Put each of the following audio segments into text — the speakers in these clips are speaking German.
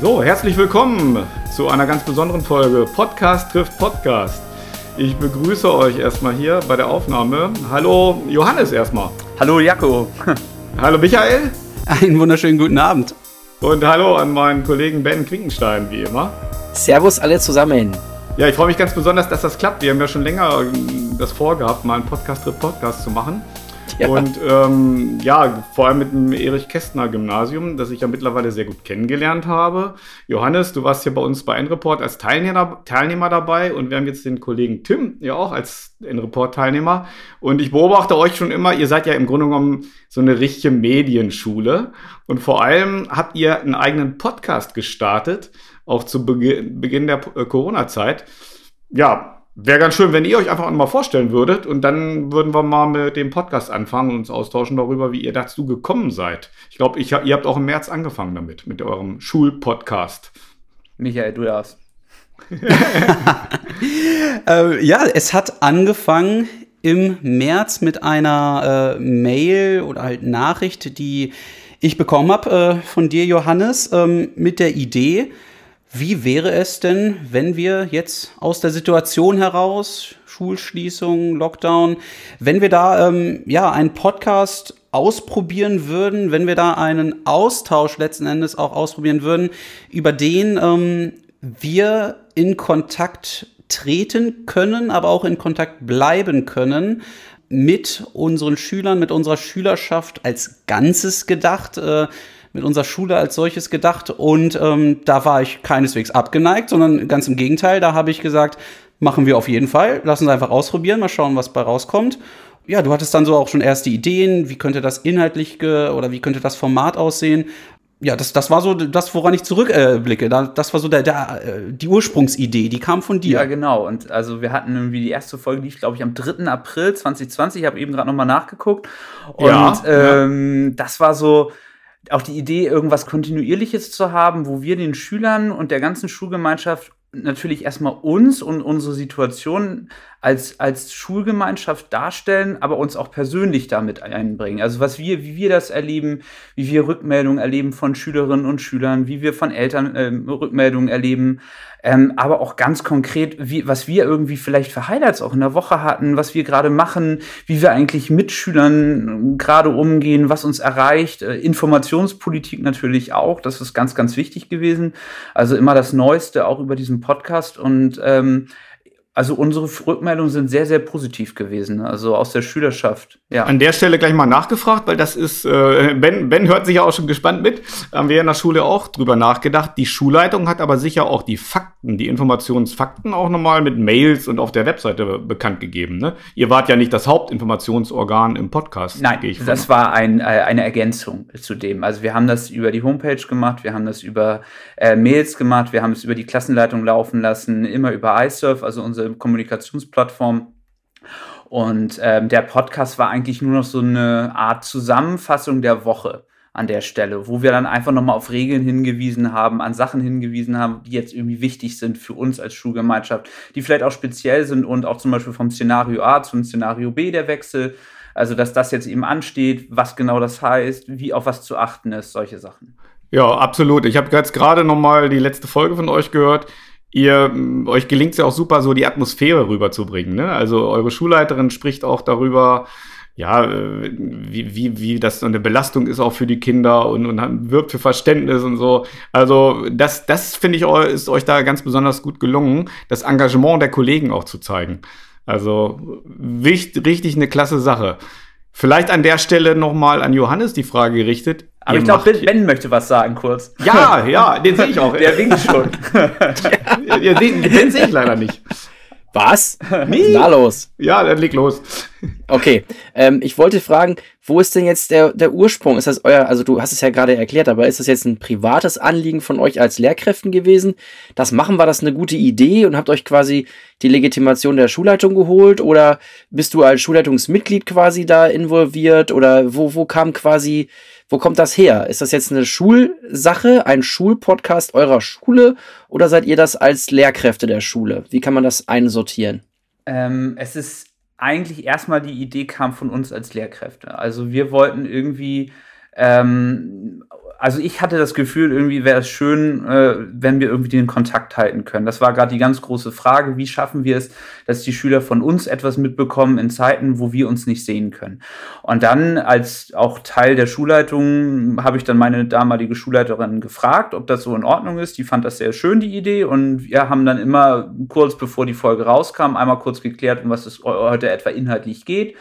So, herzlich willkommen zu einer ganz besonderen Folge Podcast trifft Podcast. Ich begrüße euch erstmal hier bei der Aufnahme. Hallo Johannes erstmal. Hallo Jaco. Hallo Michael. Einen wunderschönen guten Abend. Und hallo an meinen Kollegen Ben Quinkenstein, wie immer. Servus alle zusammen. Ja, ich freue mich ganz besonders, dass das klappt. Wir haben ja schon länger ähm, das vorgehabt, mal einen Podcast trifft Podcast zu machen. Und ähm, ja, vor allem mit dem Erich Kästner Gymnasium, das ich ja mittlerweile sehr gut kennengelernt habe. Johannes, du warst hier bei uns bei N-Report als Teilnehmer, Teilnehmer dabei und wir haben jetzt den Kollegen Tim ja auch als N-Report-Teilnehmer. Und ich beobachte euch schon immer, ihr seid ja im Grunde genommen so eine richtige Medienschule. Und vor allem habt ihr einen eigenen Podcast gestartet, auch zu Beginn der äh, Corona-Zeit. Ja, Wäre ganz schön, wenn ihr euch einfach mal vorstellen würdet und dann würden wir mal mit dem Podcast anfangen und uns austauschen darüber, wie ihr dazu gekommen seid. Ich glaube, ihr habt auch im März angefangen damit, mit eurem Schulpodcast. Michael, du darfst. äh, ja, es hat angefangen im März mit einer äh, Mail oder halt Nachricht, die ich bekommen habe äh, von dir, Johannes, ähm, mit der Idee, wie wäre es denn, wenn wir jetzt aus der Situation heraus, Schulschließung, Lockdown, wenn wir da ähm, ja einen Podcast ausprobieren würden, wenn wir da einen Austausch letzten Endes auch ausprobieren würden, über den ähm, wir in Kontakt treten können, aber auch in Kontakt bleiben können mit unseren Schülern, mit unserer Schülerschaft als Ganzes gedacht. Äh, mit unserer Schule als solches gedacht und ähm, da war ich keineswegs abgeneigt, sondern ganz im Gegenteil, da habe ich gesagt, machen wir auf jeden Fall, lassen uns einfach ausprobieren, mal schauen, was bei rauskommt. Ja, du hattest dann so auch schon erste Ideen, wie könnte das inhaltlich oder wie könnte das Format aussehen. Ja, das, das war so das, woran ich zurückblicke. Äh, das war so der, der, äh, die Ursprungsidee, die kam von dir. Ja, genau. Und also wir hatten irgendwie die erste Folge lief, glaube ich, am 3. April 2020. Ich habe eben gerade nochmal nachgeguckt. Und ja, ähm, ja. das war so, auch die Idee, irgendwas Kontinuierliches zu haben, wo wir den Schülern und der ganzen Schulgemeinschaft natürlich erstmal uns und unsere Situation als, als Schulgemeinschaft darstellen, aber uns auch persönlich damit einbringen. Also was wir, wie wir das erleben, wie wir Rückmeldungen erleben von Schülerinnen und Schülern, wie wir von Eltern äh, Rückmeldungen erleben, ähm, aber auch ganz konkret, wie, was wir irgendwie vielleicht für Highlights auch in der Woche hatten, was wir gerade machen, wie wir eigentlich mit Schülern gerade umgehen, was uns erreicht, äh, Informationspolitik natürlich auch, das ist ganz, ganz wichtig gewesen. Also immer das Neueste auch über diesen Podcast und ähm, also unsere Rückmeldungen sind sehr, sehr positiv gewesen, also aus der Schülerschaft. Ja. An der Stelle gleich mal nachgefragt, weil das ist, äh, Ben, ben hört sich ja auch schon gespannt mit. Haben wir in der Schule auch drüber nachgedacht. Die Schulleitung hat aber sicher auch die Fakten, die Informationsfakten auch nochmal mit Mails und auf der Webseite bekannt gegeben. Ne? Ihr wart ja nicht das Hauptinformationsorgan im Podcast. Nein, das war ein, äh, eine Ergänzung zu dem. Also wir haben das über die Homepage gemacht, wir haben das über äh, Mails gemacht, wir haben es über die Klassenleitung laufen lassen, immer über iSurf, also unsere Kommunikationsplattform. Und ähm, der Podcast war eigentlich nur noch so eine Art Zusammenfassung der Woche an der Stelle, wo wir dann einfach nochmal auf Regeln hingewiesen haben, an Sachen hingewiesen haben, die jetzt irgendwie wichtig sind für uns als Schulgemeinschaft, die vielleicht auch speziell sind und auch zum Beispiel vom Szenario A zum Szenario B der Wechsel. Also, dass das jetzt eben ansteht, was genau das heißt, wie auf was zu achten ist, solche Sachen. Ja, absolut. Ich habe jetzt gerade nochmal die letzte Folge von euch gehört ihr, euch gelingt es ja auch super, so die Atmosphäre rüberzubringen. Ne? Also eure Schulleiterin spricht auch darüber, ja, äh, wie, wie, wie das so eine Belastung ist auch für die Kinder und, und wirbt für Verständnis und so. Also das, das finde ich, ist euch da ganz besonders gut gelungen, das Engagement der Kollegen auch zu zeigen. Also richtig eine klasse Sache. Vielleicht an der Stelle nochmal an Johannes die Frage gerichtet. Aber ich glaube, Ben möchte was sagen kurz. Ja, ja, den sehe ich auch. Der winkt schon. ja, den, den sehe ich leider nicht. Was? Nee. Na los. Ja, dann leg los. Okay, ähm, ich wollte fragen, wo ist denn jetzt der, der Ursprung? Ist das euer, also du hast es ja gerade erklärt, aber ist das jetzt ein privates Anliegen von euch als Lehrkräften gewesen? Das machen, war das eine gute Idee und habt euch quasi die Legitimation der Schulleitung geholt? Oder bist du als Schulleitungsmitglied quasi da involviert? Oder wo, wo kam quasi, wo kommt das her? Ist das jetzt eine Schulsache, ein Schulpodcast eurer Schule? Oder seid ihr das als Lehrkräfte der Schule? Wie kann man das einsortieren? Ähm, es ist eigentlich erstmal die Idee kam von uns als Lehrkräfte. Also wir wollten irgendwie ähm, also ich hatte das Gefühl, irgendwie wäre es schön, äh, wenn wir irgendwie den Kontakt halten können. Das war gerade die ganz große Frage, wie schaffen wir es, dass die Schüler von uns etwas mitbekommen in Zeiten, wo wir uns nicht sehen können. Und dann als auch Teil der Schulleitung habe ich dann meine damalige Schulleiterin gefragt, ob das so in Ordnung ist. Die fand das sehr schön, die Idee. Und wir haben dann immer kurz bevor die Folge rauskam, einmal kurz geklärt, um was es heute etwa inhaltlich geht.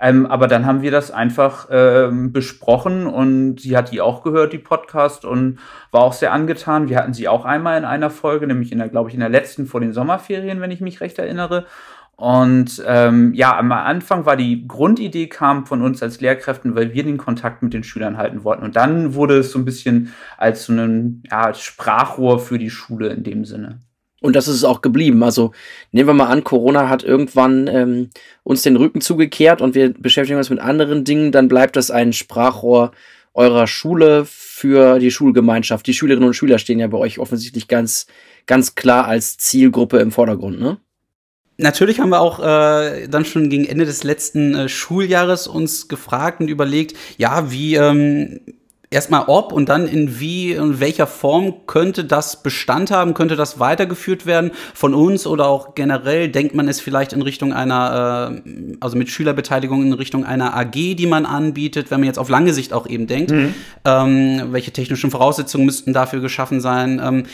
Ähm, aber dann haben wir das einfach ähm, besprochen und sie hat die auch gehört, die Podcast, und war auch sehr angetan. Wir hatten sie auch einmal in einer Folge, nämlich in der, glaube ich, in der letzten vor den Sommerferien, wenn ich mich recht erinnere. Und ähm, ja, am Anfang war die Grundidee kam von uns als Lehrkräften, weil wir den Kontakt mit den Schülern halten wollten. Und dann wurde es so ein bisschen als so ein ja, Sprachrohr für die Schule in dem Sinne. Und das ist es auch geblieben. Also nehmen wir mal an, Corona hat irgendwann ähm, uns den Rücken zugekehrt und wir beschäftigen uns mit anderen Dingen, dann bleibt das ein Sprachrohr eurer Schule für die Schulgemeinschaft. Die Schülerinnen und Schüler stehen ja bei euch offensichtlich ganz, ganz klar als Zielgruppe im Vordergrund, ne? Natürlich haben wir auch äh, dann schon gegen Ende des letzten äh, Schuljahres uns gefragt und überlegt, ja, wie ähm, erstmal ob und dann in wie in welcher Form könnte das Bestand haben, könnte das weitergeführt werden von uns oder auch generell denkt man es vielleicht in Richtung einer, äh, also mit Schülerbeteiligung in Richtung einer AG, die man anbietet, wenn man jetzt auf lange Sicht auch eben denkt, mhm. ähm, welche technischen Voraussetzungen müssten dafür geschaffen sein. Ähm,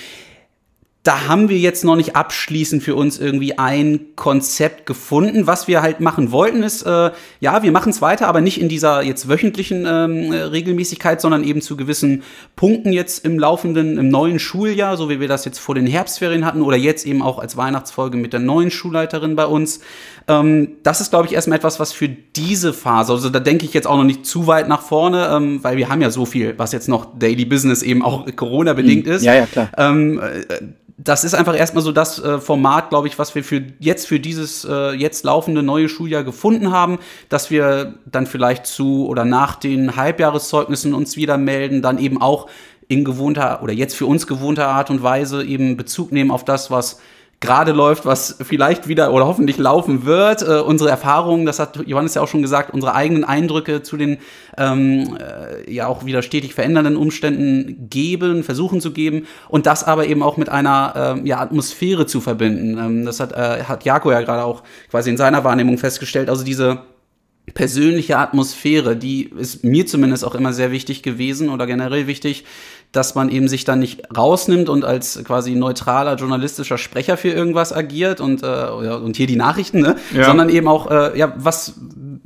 da haben wir jetzt noch nicht abschließend für uns irgendwie ein Konzept gefunden. Was wir halt machen wollten, ist, äh, ja, wir machen es weiter, aber nicht in dieser jetzt wöchentlichen ähm, Regelmäßigkeit, sondern eben zu gewissen Punkten jetzt im laufenden, im neuen Schuljahr, so wie wir das jetzt vor den Herbstferien hatten oder jetzt eben auch als Weihnachtsfolge mit der neuen Schulleiterin bei uns. Ähm, das ist, glaube ich, erstmal etwas, was für diese Phase, also da denke ich jetzt auch noch nicht zu weit nach vorne, ähm, weil wir haben ja so viel, was jetzt noch Daily Business eben auch Corona-bedingt mhm. ist. Ja, ja, klar. Äh, das ist einfach erstmal so das äh, Format, glaube ich, was wir für jetzt für dieses äh, jetzt laufende neue Schuljahr gefunden haben, dass wir dann vielleicht zu oder nach den Halbjahreszeugnissen uns wieder melden, dann eben auch in gewohnter oder jetzt für uns gewohnter Art und Weise eben Bezug nehmen auf das, was gerade läuft, was vielleicht wieder oder hoffentlich laufen wird. Äh, unsere Erfahrungen, das hat Johannes ja auch schon gesagt, unsere eigenen Eindrücke zu den ähm, äh, ja auch wieder stetig verändernden Umständen geben, versuchen zu geben und das aber eben auch mit einer ähm, ja, Atmosphäre zu verbinden. Ähm, das hat, äh, hat Jako ja gerade auch quasi in seiner Wahrnehmung festgestellt. Also diese persönliche Atmosphäre, die ist mir zumindest auch immer sehr wichtig gewesen oder generell wichtig, dass man eben sich dann nicht rausnimmt und als quasi neutraler journalistischer Sprecher für irgendwas agiert und, äh, und hier die Nachrichten, ne? Ja. sondern eben auch, äh, ja, was,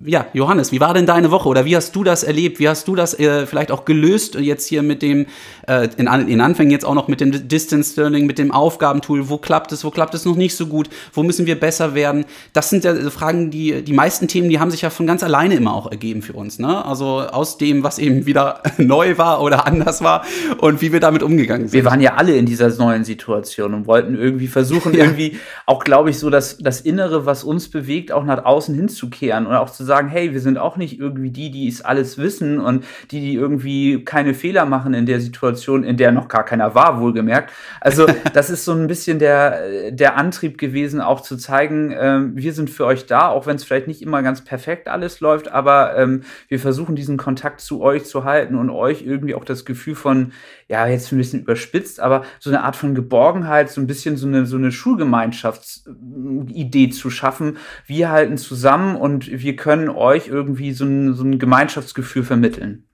ja, Johannes, wie war denn deine Woche oder wie hast du das erlebt? Wie hast du das äh, vielleicht auch gelöst jetzt hier mit dem, äh, in, in Anfängen jetzt auch noch mit dem Distance Learning, mit dem Aufgabentool? Wo klappt es, wo klappt es noch nicht so gut? Wo müssen wir besser werden? Das sind ja Fragen, die, die meisten Themen, die haben sich ja von ganz alleine immer auch ergeben für uns, ne? Also aus dem, was eben wieder neu war oder anders war und wie wir damit umgegangen sind. Wir waren ja alle in dieser neuen Situation und wollten irgendwie versuchen, ja. irgendwie auch, glaube ich, so das, das Innere, was uns bewegt, auch nach außen hinzukehren und auch zu sagen, hey, wir sind auch nicht irgendwie die, die es alles wissen und die, die irgendwie keine Fehler machen in der Situation, in der noch gar keiner war, wohlgemerkt. Also das ist so ein bisschen der, der Antrieb gewesen, auch zu zeigen, äh, wir sind für euch da, auch wenn es vielleicht nicht immer ganz perfekt alles läuft, aber ähm, wir versuchen diesen Kontakt zu euch zu halten und euch irgendwie auch das Gefühl von, ja, jetzt ein bisschen überspitzt, aber so eine Art von Geborgenheit, so ein bisschen so eine, so eine Schulgemeinschaftsidee zu schaffen. Wir halten zusammen und wir können euch irgendwie so ein, so ein Gemeinschaftsgefühl vermitteln.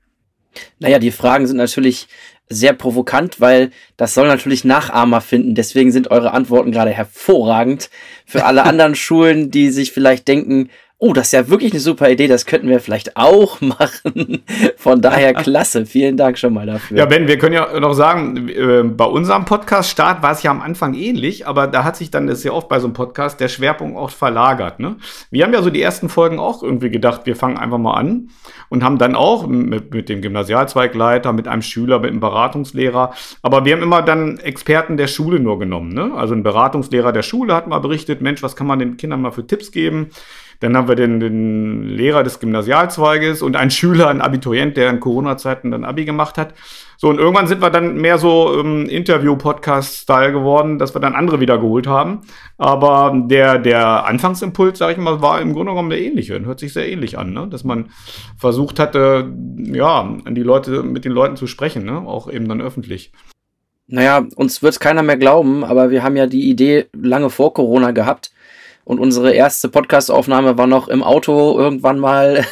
Naja, die Fragen sind natürlich sehr provokant, weil das soll natürlich Nachahmer finden. Deswegen sind eure Antworten gerade hervorragend. Für alle anderen Schulen, die sich vielleicht denken, oh, das ist ja wirklich eine super Idee, das könnten wir vielleicht auch machen. Von daher klasse, vielen Dank schon mal dafür. Ja, Ben, wir können ja noch sagen, äh, bei unserem Podcast-Start war es ja am Anfang ähnlich, aber da hat sich dann, das ist ja oft bei so einem Podcast, der Schwerpunkt auch verlagert. Ne? Wir haben ja so die ersten Folgen auch irgendwie gedacht, wir fangen einfach mal an und haben dann auch mit, mit dem Gymnasialzweigleiter, mit einem Schüler, mit einem Beratungslehrer, aber wir haben immer dann Experten der Schule nur genommen. Ne? Also ein Beratungslehrer der Schule hat mal berichtet, Mensch, was kann man den Kindern mal für Tipps geben? Dann haben wir den, den Lehrer des Gymnasialzweiges und einen Schüler, einen Abiturient, der in Corona-Zeiten dann Abi gemacht hat. So, und irgendwann sind wir dann mehr so ähm, Interview-Podcast-Style geworden, dass wir dann andere wieder geholt haben. Aber der, der Anfangsimpuls, sage ich mal, war im Grunde genommen der ähnliche. Hört sich sehr ähnlich an, ne? dass man versucht hatte, ja, an die Leute, mit den Leuten zu sprechen, ne? auch eben dann öffentlich. Naja, uns wird keiner mehr glauben, aber wir haben ja die Idee lange vor Corona gehabt und unsere erste Podcast-Aufnahme war noch im Auto irgendwann mal,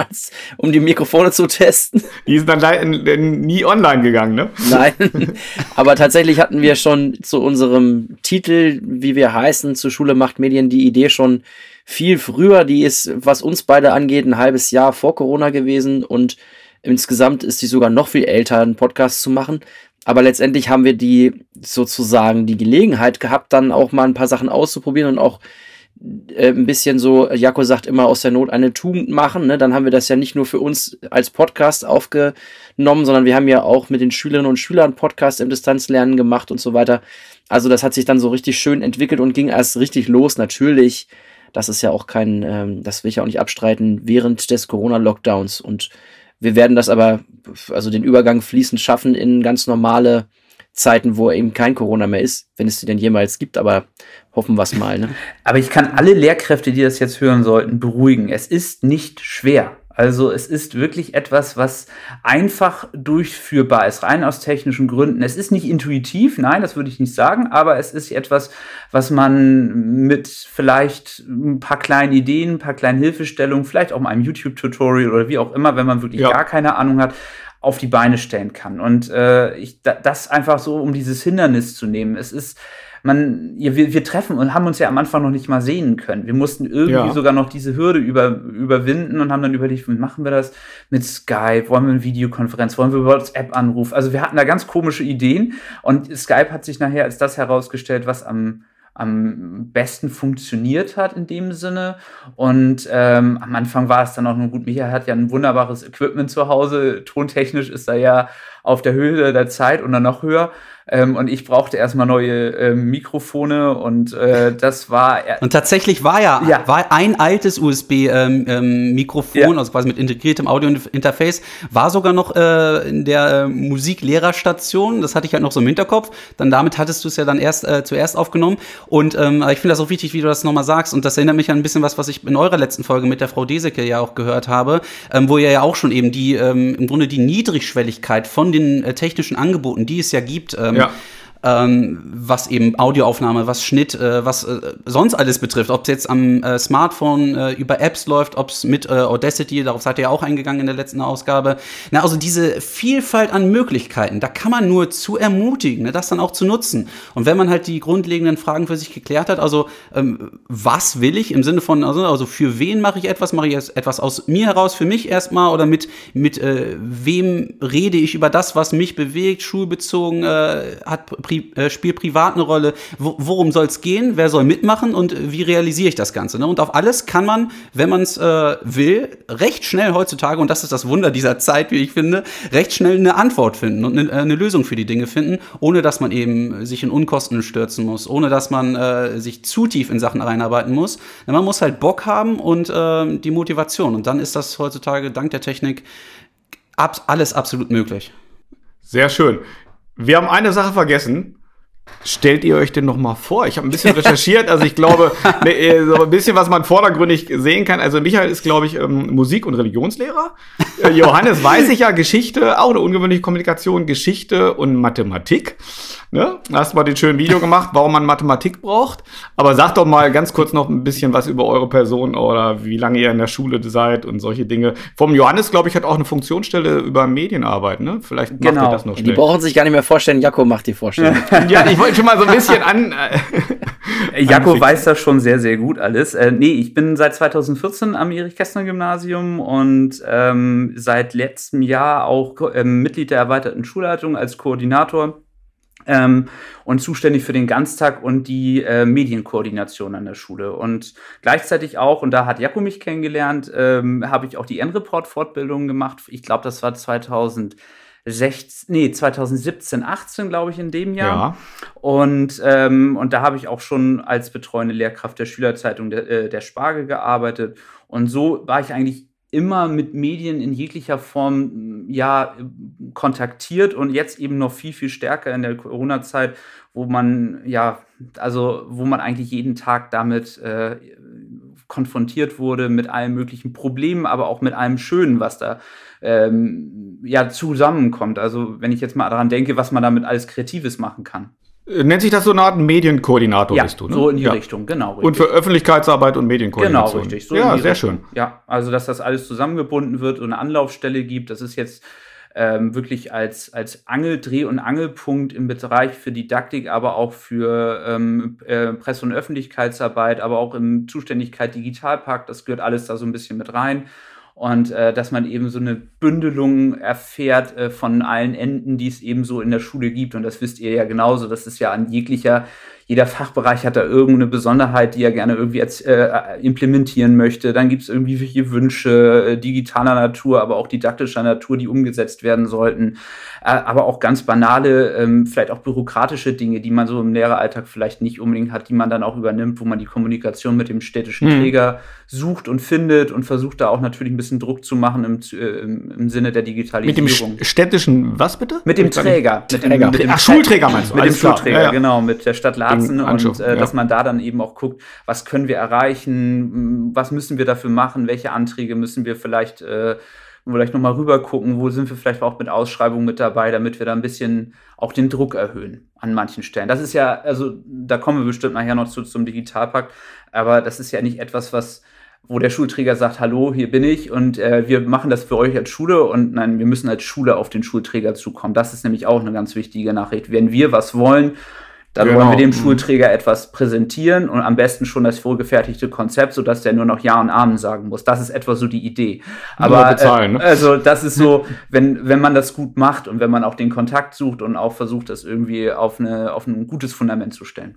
um die Mikrofone zu testen. Die sind dann nie online gegangen, ne? Nein. Aber tatsächlich hatten wir schon zu unserem Titel, wie wir heißen, zur Schule macht Medien, die Idee schon viel früher. Die ist, was uns beide angeht, ein halbes Jahr vor Corona gewesen und insgesamt ist die sogar noch viel älter, einen Podcast zu machen. Aber letztendlich haben wir die sozusagen die Gelegenheit gehabt, dann auch mal ein paar Sachen auszuprobieren und auch ein bisschen so, Jako sagt immer, aus der Not eine Tugend machen. Ne? Dann haben wir das ja nicht nur für uns als Podcast aufgenommen, sondern wir haben ja auch mit den Schülerinnen und Schülern Podcast im Distanzlernen gemacht und so weiter. Also das hat sich dann so richtig schön entwickelt und ging erst richtig los. Natürlich, das ist ja auch kein, ähm, das will ich ja auch nicht abstreiten, während des Corona-Lockdowns. Und wir werden das aber, also den Übergang fließend schaffen in ganz normale Zeiten, wo eben kein Corona mehr ist, wenn es sie denn jemals gibt, aber hoffen wir es mal. Ne? Aber ich kann alle Lehrkräfte, die das jetzt hören sollten, beruhigen. Es ist nicht schwer. Also es ist wirklich etwas, was einfach durchführbar ist, rein aus technischen Gründen. Es ist nicht intuitiv, nein, das würde ich nicht sagen, aber es ist etwas, was man mit vielleicht ein paar kleinen Ideen, ein paar kleinen Hilfestellungen, vielleicht auch mal einem YouTube-Tutorial oder wie auch immer, wenn man wirklich ja. gar keine Ahnung hat, auf die Beine stellen kann. Und äh, ich, das einfach so, um dieses Hindernis zu nehmen. Es ist, man, ja, wir, wir treffen und haben uns ja am Anfang noch nicht mal sehen können. Wir mussten irgendwie ja. sogar noch diese Hürde über, überwinden und haben dann überlegt, wie machen wir das mit Skype? Wollen wir eine Videokonferenz? Wollen wir WhatsApp anrufen? Also wir hatten da ganz komische Ideen und Skype hat sich nachher als das herausgestellt, was am am besten funktioniert hat in dem Sinne. Und ähm, am Anfang war es dann auch nur gut. Michael hat ja ein wunderbares Equipment zu Hause. Tontechnisch ist er ja auf der Höhe der Zeit und dann noch höher. Ähm, und ich brauchte erstmal neue ähm, Mikrofone und äh, das war. Und tatsächlich war ja, ja. War ein altes USB-Mikrofon, ähm, ähm ja. also quasi mit integriertem Audio-Interface, war sogar noch äh, in der äh, Musiklehrerstation. Das hatte ich halt noch so im Hinterkopf. Dann damit hattest du es ja dann erst äh, zuerst aufgenommen. Und ähm, ich finde das auch wichtig, wie du das nochmal sagst. Und das erinnert mich an ein bisschen was, was ich in eurer letzten Folge mit der Frau Deseke ja auch gehört habe, ähm, wo ihr ja auch schon eben die ähm, im Grunde die Niedrigschwelligkeit von den äh, technischen Angeboten, die es ja gibt, ähm, ja ähm, was eben Audioaufnahme, was Schnitt, äh, was äh, sonst alles betrifft. Ob es jetzt am äh, Smartphone äh, über Apps läuft, ob es mit äh, Audacity, darauf seid ihr ja auch eingegangen in der letzten Ausgabe. Na, also diese Vielfalt an Möglichkeiten, da kann man nur zu ermutigen, ne, das dann auch zu nutzen. Und wenn man halt die grundlegenden Fragen für sich geklärt hat, also ähm, was will ich im Sinne von, also, also für wen mache ich etwas, mache ich etwas aus mir heraus, für mich erstmal oder mit, mit äh, wem rede ich über das, was mich bewegt, schulbezogen, hat pri äh, spielt privat eine Rolle? Wo, worum soll es gehen? Wer soll mitmachen? Und wie realisiere ich das Ganze? Ne? Und auf alles kann man, wenn man es äh, will, recht schnell heutzutage, und das ist das Wunder dieser Zeit, wie ich finde, recht schnell eine Antwort finden und eine, äh, eine Lösung für die Dinge finden, ohne dass man eben sich in Unkosten stürzen muss, ohne dass man äh, sich zu tief in Sachen reinarbeiten muss. Ja, man muss halt Bock haben und äh, die Motivation. Und dann ist das heutzutage dank der Technik ab alles absolut möglich. Sehr schön. Wir haben eine Sache vergessen. Stellt ihr euch denn noch mal vor? Ich habe ein bisschen recherchiert, also ich glaube, ne, so ein bisschen, was man vordergründig sehen kann. Also Michael ist, glaube ich, ähm, Musik- und Religionslehrer. Äh, Johannes weiß ich ja, Geschichte, auch eine ungewöhnliche Kommunikation, Geschichte und Mathematik. Ne? Hast mal den schönen Video gemacht, warum man Mathematik braucht. Aber sag doch mal ganz kurz noch ein bisschen was über eure Person oder wie lange ihr in der Schule seid und solche Dinge. Vom Johannes, glaube ich, hat auch eine Funktionsstelle über Medienarbeit. Ne? Vielleicht macht genau. ihr das noch schnell. Die brauchen sich gar nicht mehr vorstellen. Jakob macht die Vorstellung. ja, ich wollte schon mal so ein bisschen an. Äh, Jakob weiß das schon sehr, sehr gut alles. Äh, nee, ich bin seit 2014 am Erich-Kästner-Gymnasium und ähm, seit letztem Jahr auch ähm, Mitglied der erweiterten Schulleitung als Koordinator ähm, und zuständig für den Ganztag und die äh, Medienkoordination an der Schule. Und gleichzeitig auch, und da hat Jakob mich kennengelernt, ähm, habe ich auch die N-Report-Fortbildung gemacht. Ich glaube, das war 2016 16, nee, 2017, 18, glaube ich, in dem Jahr. Ja. Und, ähm, und da habe ich auch schon als betreuende Lehrkraft der Schülerzeitung der, äh, der Spargel gearbeitet. Und so war ich eigentlich immer mit Medien in jeglicher Form ja kontaktiert und jetzt eben noch viel viel stärker in der Corona-Zeit, wo man ja also wo man eigentlich jeden Tag damit äh, konfrontiert wurde mit allen möglichen Problemen, aber auch mit allem Schönen, was da ähm, ja zusammenkommt. Also wenn ich jetzt mal daran denke, was man damit alles Kreatives machen kann. Nennt sich das so eine Art Medienkoordinator, ja, bist du, ne? so in die ja. Richtung, genau. Richtig. Und für Öffentlichkeitsarbeit und Medienkoordination. Genau, richtig. So ja, sehr Richtung. schön. Ja, also dass das alles zusammengebunden wird und eine Anlaufstelle gibt, das ist jetzt ähm, wirklich als, als Angel, Dreh- und Angelpunkt im Bereich für Didaktik, aber auch für ähm, äh, Presse- und Öffentlichkeitsarbeit, aber auch im Zuständigkeit Digitalpakt, das gehört alles da so ein bisschen mit rein und äh, dass man eben so eine Bündelung erfährt äh, von allen Enden, die es eben so in der Schule gibt. Und das wisst ihr ja genauso. Das ist ja an jeglicher jeder Fachbereich hat da irgendeine Besonderheit, die er gerne irgendwie als, äh, implementieren möchte. Dann gibt es irgendwie welche Wünsche äh, digitaler Natur, aber auch didaktischer Natur, die umgesetzt werden sollten. Äh, aber auch ganz banale, ähm, vielleicht auch bürokratische Dinge, die man so im Lehreralltag vielleicht nicht unbedingt hat, die man dann auch übernimmt, wo man die Kommunikation mit dem städtischen mhm. Träger sucht und findet und versucht da auch natürlich ein bisschen Druck zu machen im, äh, im Sinne der Digitalisierung. Mit dem städtischen, was bitte? Mit dem Träger. Mit dem, Mit dem, Ach, Schulträger meinst du? Mit dem Schulträger, ja, ja. genau, mit der Stadt Laden Grenzen und äh, ja. dass man da dann eben auch guckt, was können wir erreichen, was müssen wir dafür machen, welche Anträge müssen wir vielleicht äh, vielleicht nochmal rüber gucken, wo sind wir vielleicht auch mit Ausschreibungen mit dabei, damit wir da ein bisschen auch den Druck erhöhen an manchen Stellen. Das ist ja, also da kommen wir bestimmt nachher noch zu, zum Digitalpakt, aber das ist ja nicht etwas, was wo der Schulträger sagt, hallo, hier bin ich und äh, wir machen das für euch als Schule und nein, wir müssen als Schule auf den Schulträger zukommen. Das ist nämlich auch eine ganz wichtige Nachricht. Wenn wir was wollen, dann genau. wollen wir dem Schulträger etwas präsentieren und am besten schon das vorgefertigte Konzept, sodass der nur noch Ja und Amen sagen muss. Das ist etwa so die Idee. Aber bezahlen, äh, ne? also das ist so, wenn, wenn man das gut macht und wenn man auch den Kontakt sucht und auch versucht, das irgendwie auf, eine, auf ein gutes Fundament zu stellen.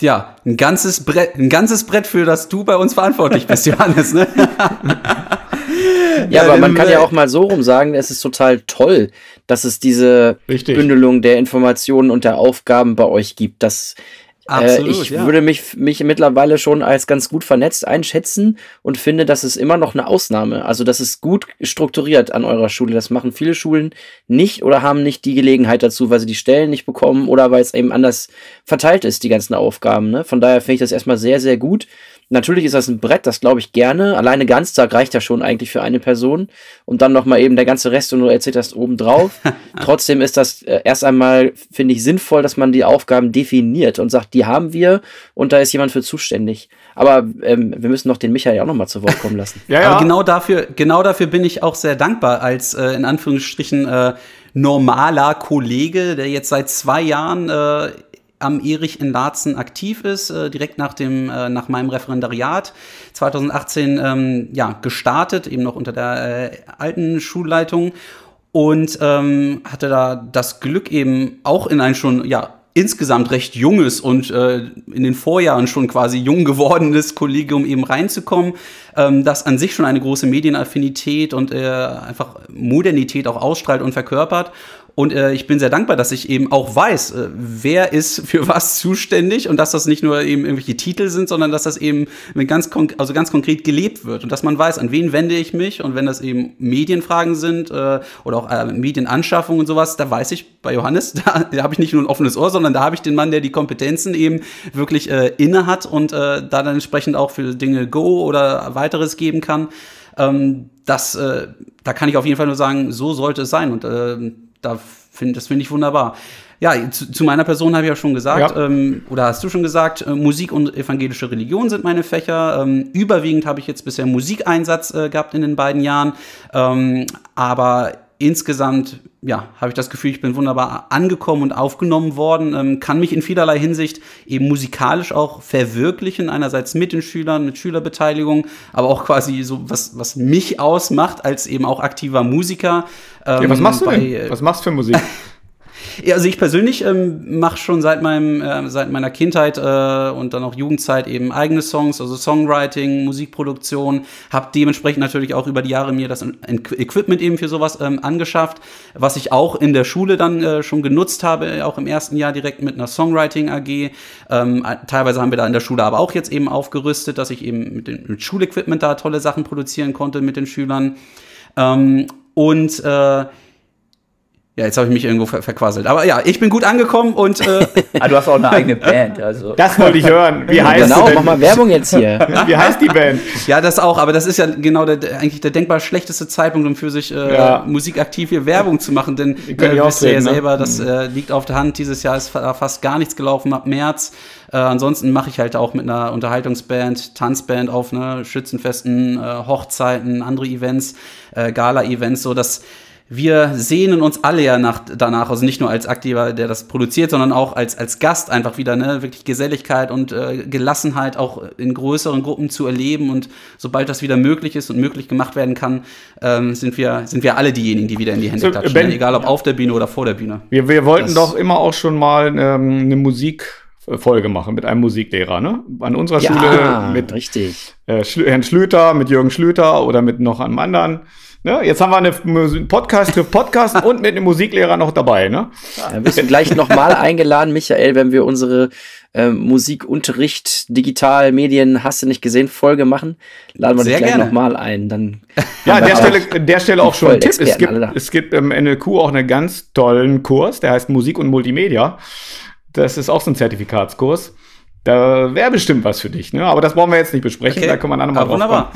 Ja, ein ganzes Brett, ein ganzes Brett, für das du bei uns verantwortlich bist, Johannes, ne? ja, aber man kann ja auch mal so rum sagen, es ist total toll, dass es diese Richtig. Bündelung der Informationen und der Aufgaben bei euch gibt. Das Absolut, äh, ich ja. würde mich, mich mittlerweile schon als ganz gut vernetzt einschätzen und finde, das ist immer noch eine Ausnahme. Also das ist gut strukturiert an eurer Schule. Das machen viele Schulen nicht oder haben nicht die Gelegenheit dazu, weil sie die Stellen nicht bekommen oder weil es eben anders verteilt ist, die ganzen Aufgaben. Ne? Von daher finde ich das erstmal sehr, sehr gut. Natürlich ist das ein Brett, das glaube ich gerne. Alleine Ganztag reicht ja schon eigentlich für eine Person. Und dann nochmal eben der ganze Rest, und du erzählt hast, obendrauf. Trotzdem ist das äh, erst einmal, finde ich, sinnvoll, dass man die Aufgaben definiert und sagt, die haben wir und da ist jemand für zuständig. Aber ähm, wir müssen noch den Michael auch nochmal zu Wort kommen lassen. ja, ja. Aber genau dafür, genau dafür bin ich auch sehr dankbar als äh, in Anführungsstrichen äh, normaler Kollege, der jetzt seit zwei Jahren äh, am Erich in Laatzen aktiv ist, äh, direkt nach, dem, äh, nach meinem Referendariat. 2018 ähm, ja, gestartet, eben noch unter der äh, alten Schulleitung. Und ähm, hatte da das Glück eben auch in ein schon ja insgesamt recht junges und äh, in den Vorjahren schon quasi jung gewordenes Kollegium eben reinzukommen, ähm, das an sich schon eine große Medienaffinität und äh, einfach Modernität auch ausstrahlt und verkörpert und äh, ich bin sehr dankbar, dass ich eben auch weiß, äh, wer ist für was zuständig und dass das nicht nur eben irgendwelche Titel sind, sondern dass das eben mit ganz, also ganz konkret gelebt wird und dass man weiß, an wen wende ich mich und wenn das eben Medienfragen sind äh, oder auch äh, Medienanschaffung und sowas, da weiß ich bei Johannes, da, da habe ich nicht nur ein offenes Ohr, sondern da habe ich den Mann, der die Kompetenzen eben wirklich äh, inne hat und äh, da dann entsprechend auch für Dinge Go oder weiteres geben kann. Ähm, das, äh, da kann ich auf jeden Fall nur sagen, so sollte es sein und äh, da find, das finde ich wunderbar. Ja, zu, zu meiner Person habe ich ja schon gesagt, ja. Ähm, oder hast du schon gesagt, äh, Musik und evangelische Religion sind meine Fächer. Ähm, überwiegend habe ich jetzt bisher Musikeinsatz äh, gehabt in den beiden Jahren. Ähm, aber insgesamt, ja, habe ich das Gefühl, ich bin wunderbar angekommen und aufgenommen worden, ähm, kann mich in vielerlei Hinsicht eben musikalisch auch verwirklichen, einerseits mit den Schülern, mit Schülerbeteiligung, aber auch quasi so, was, was mich ausmacht als eben auch aktiver Musiker. Ähm, ja, was machst du bei, denn? Was machst du für Musik? Also ich persönlich ähm, mache schon seit meinem äh, seit meiner Kindheit äh, und dann auch Jugendzeit eben eigene Songs, also Songwriting, Musikproduktion, habe dementsprechend natürlich auch über die Jahre mir das Equipment eben für sowas ähm, angeschafft, was ich auch in der Schule dann äh, schon genutzt habe, auch im ersten Jahr direkt mit einer Songwriting AG. Ähm, teilweise haben wir da in der Schule aber auch jetzt eben aufgerüstet, dass ich eben mit, dem, mit Schulequipment da tolle Sachen produzieren konnte mit den Schülern. Ähm, und äh, ja, jetzt habe ich mich irgendwo ver verquasselt. Aber ja, ich bin gut angekommen und. Äh ah, du hast auch eine eigene Band, also. Das wollte ich hören. Wie heißt genau, mach mal Werbung jetzt hier. Wie heißt die Band? Ja, das auch, aber das ist ja genau der, eigentlich der denkbar schlechteste Zeitpunkt, um für sich äh, ja. musikaktiv hier Werbung zu machen, denn äh, wisst ihr ja ne? selber, das mhm. äh, liegt auf der Hand. Dieses Jahr ist fast gar nichts gelaufen ab März. Äh, ansonsten mache ich halt auch mit einer Unterhaltungsband, Tanzband auf ne, Schützenfesten, äh, Hochzeiten, andere Events, äh, Gala-Events, so dass wir sehnen uns alle ja nach, danach, also nicht nur als Aktiver, der das produziert, sondern auch als, als Gast einfach wieder, ne, wirklich Geselligkeit und äh, Gelassenheit auch in größeren Gruppen zu erleben. Und sobald das wieder möglich ist und möglich gemacht werden kann, ähm, sind, wir, sind wir alle diejenigen, die wieder in die Hände so, klatschen. Ben, egal ob auf der Bühne oder vor der Bühne. Wir, wir wollten das, doch immer auch schon mal ähm, eine Musik Folge machen mit einem Musiklehrer, ne? An unserer ja, Schule mit richtig. Äh, Herrn Schlüter, mit Jürgen Schlüter oder mit noch einem anderen. Ne? Jetzt haben wir eine Podcast trifft Podcast und mit einem Musiklehrer noch dabei. Ne? Ja, wirst du gleich nochmal eingeladen, Michael, wenn wir unsere äh, Musikunterricht, Digital, Medien, hast du nicht gesehen, Folge machen. Laden wir Sehr dich gleich nochmal ein. Dann ja, an der Stelle, der Stelle auch schon ein Tipp. Es gibt, es gibt im NLQ auch einen ganz tollen Kurs, der heißt Musik und Multimedia. Das ist auch so ein Zertifikatskurs. Da wäre bestimmt was für dich, ne? Aber das wollen wir jetzt nicht besprechen, okay. da kann man dann nochmal drauf wunderbar.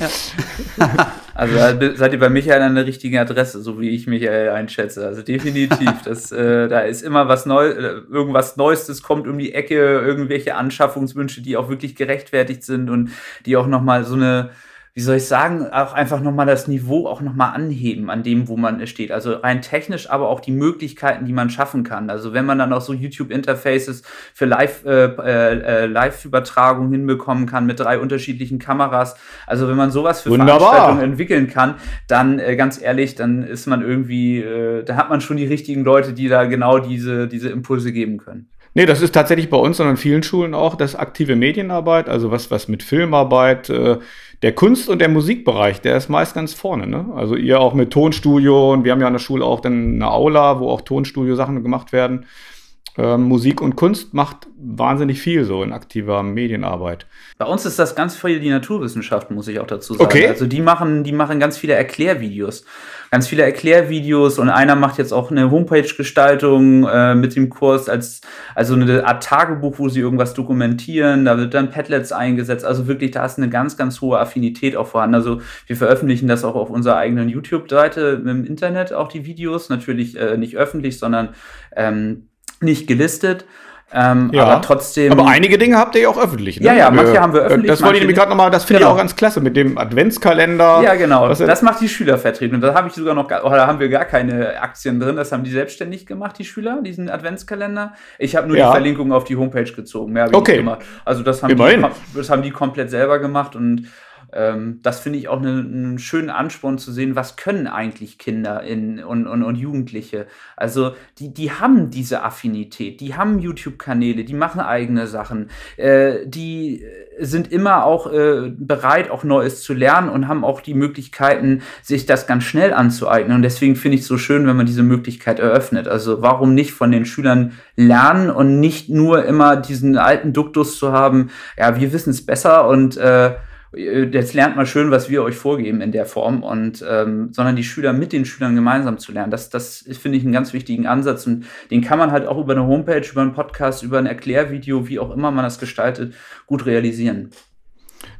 Ja. also seid ihr bei Michael an der richtigen Adresse, so wie ich Michael einschätze. Also definitiv. das, äh, da ist immer was Neues, äh, irgendwas Neuestes kommt um die Ecke, irgendwelche Anschaffungswünsche, die auch wirklich gerechtfertigt sind und die auch nochmal so eine wie soll ich sagen, auch einfach nochmal das Niveau auch nochmal anheben an dem, wo man steht. Also rein technisch, aber auch die Möglichkeiten, die man schaffen kann. Also wenn man dann auch so YouTube-Interfaces für Live, äh, äh, Live-Übertragung hinbekommen kann mit drei unterschiedlichen Kameras. Also wenn man sowas für Wunderbar. Veranstaltungen entwickeln kann, dann äh, ganz ehrlich, dann ist man irgendwie, äh, da hat man schon die richtigen Leute, die da genau diese, diese Impulse geben können. Nee, das ist tatsächlich bei uns und an vielen Schulen auch das aktive Medienarbeit, also was, was mit Filmarbeit, äh, der Kunst- und der Musikbereich, der ist meist ganz vorne. Ne? Also ihr auch mit Tonstudio und wir haben ja an der Schule auch dann eine Aula, wo auch Tonstudio-Sachen gemacht werden. Ähm, Musik und Kunst macht wahnsinnig viel so in aktiver Medienarbeit. Bei uns ist das ganz viel die Naturwissenschaft, muss ich auch dazu sagen. Okay. Also die machen, die machen ganz viele Erklärvideos. Ganz viele Erklärvideos und einer macht jetzt auch eine Homepage-Gestaltung äh, mit dem Kurs als also eine Art Tagebuch, wo sie irgendwas dokumentieren. Da wird dann Padlets eingesetzt. Also wirklich, da ist eine ganz, ganz hohe Affinität auch vorhanden. Also wir veröffentlichen das auch auf unserer eigenen YouTube-Seite im Internet, auch die Videos. Natürlich äh, nicht öffentlich, sondern ähm, nicht gelistet. Ähm, ja, aber trotzdem. Aber einige Dinge habt ihr ja auch öffentlich. Ne? Ja, ja, manche äh, haben wir öffentlich. Das wollte ich nämlich gerade nochmal, das finde genau. ich auch ganz klasse mit dem Adventskalender. Ja, genau. Das macht die Schülervertretung. Und da habe ich sogar noch, gar, da haben wir gar keine Aktien drin. Das haben die selbstständig gemacht, die Schüler, diesen Adventskalender. Ich habe nur ja. die Verlinkung auf die Homepage gezogen. Mehr okay. Also das haben, die, das haben die komplett selber gemacht und ähm, das finde ich auch ne, einen ne schönen Ansporn zu sehen, was können eigentlich Kinder in, und, und, und Jugendliche. Also die, die haben diese Affinität, die haben YouTube-Kanäle, die machen eigene Sachen, äh, die sind immer auch äh, bereit, auch Neues zu lernen und haben auch die Möglichkeiten, sich das ganz schnell anzueignen. Und deswegen finde ich es so schön, wenn man diese Möglichkeit eröffnet. Also warum nicht von den Schülern lernen und nicht nur immer diesen alten Duktus zu haben, ja, wir wissen es besser und äh, jetzt lernt mal schön, was wir euch vorgeben in der Form und ähm, sondern die Schüler mit den Schülern gemeinsam zu lernen. Das, das finde ich einen ganz wichtigen Ansatz und den kann man halt auch über eine Homepage, über einen Podcast, über ein Erklärvideo, wie auch immer man das gestaltet, gut realisieren.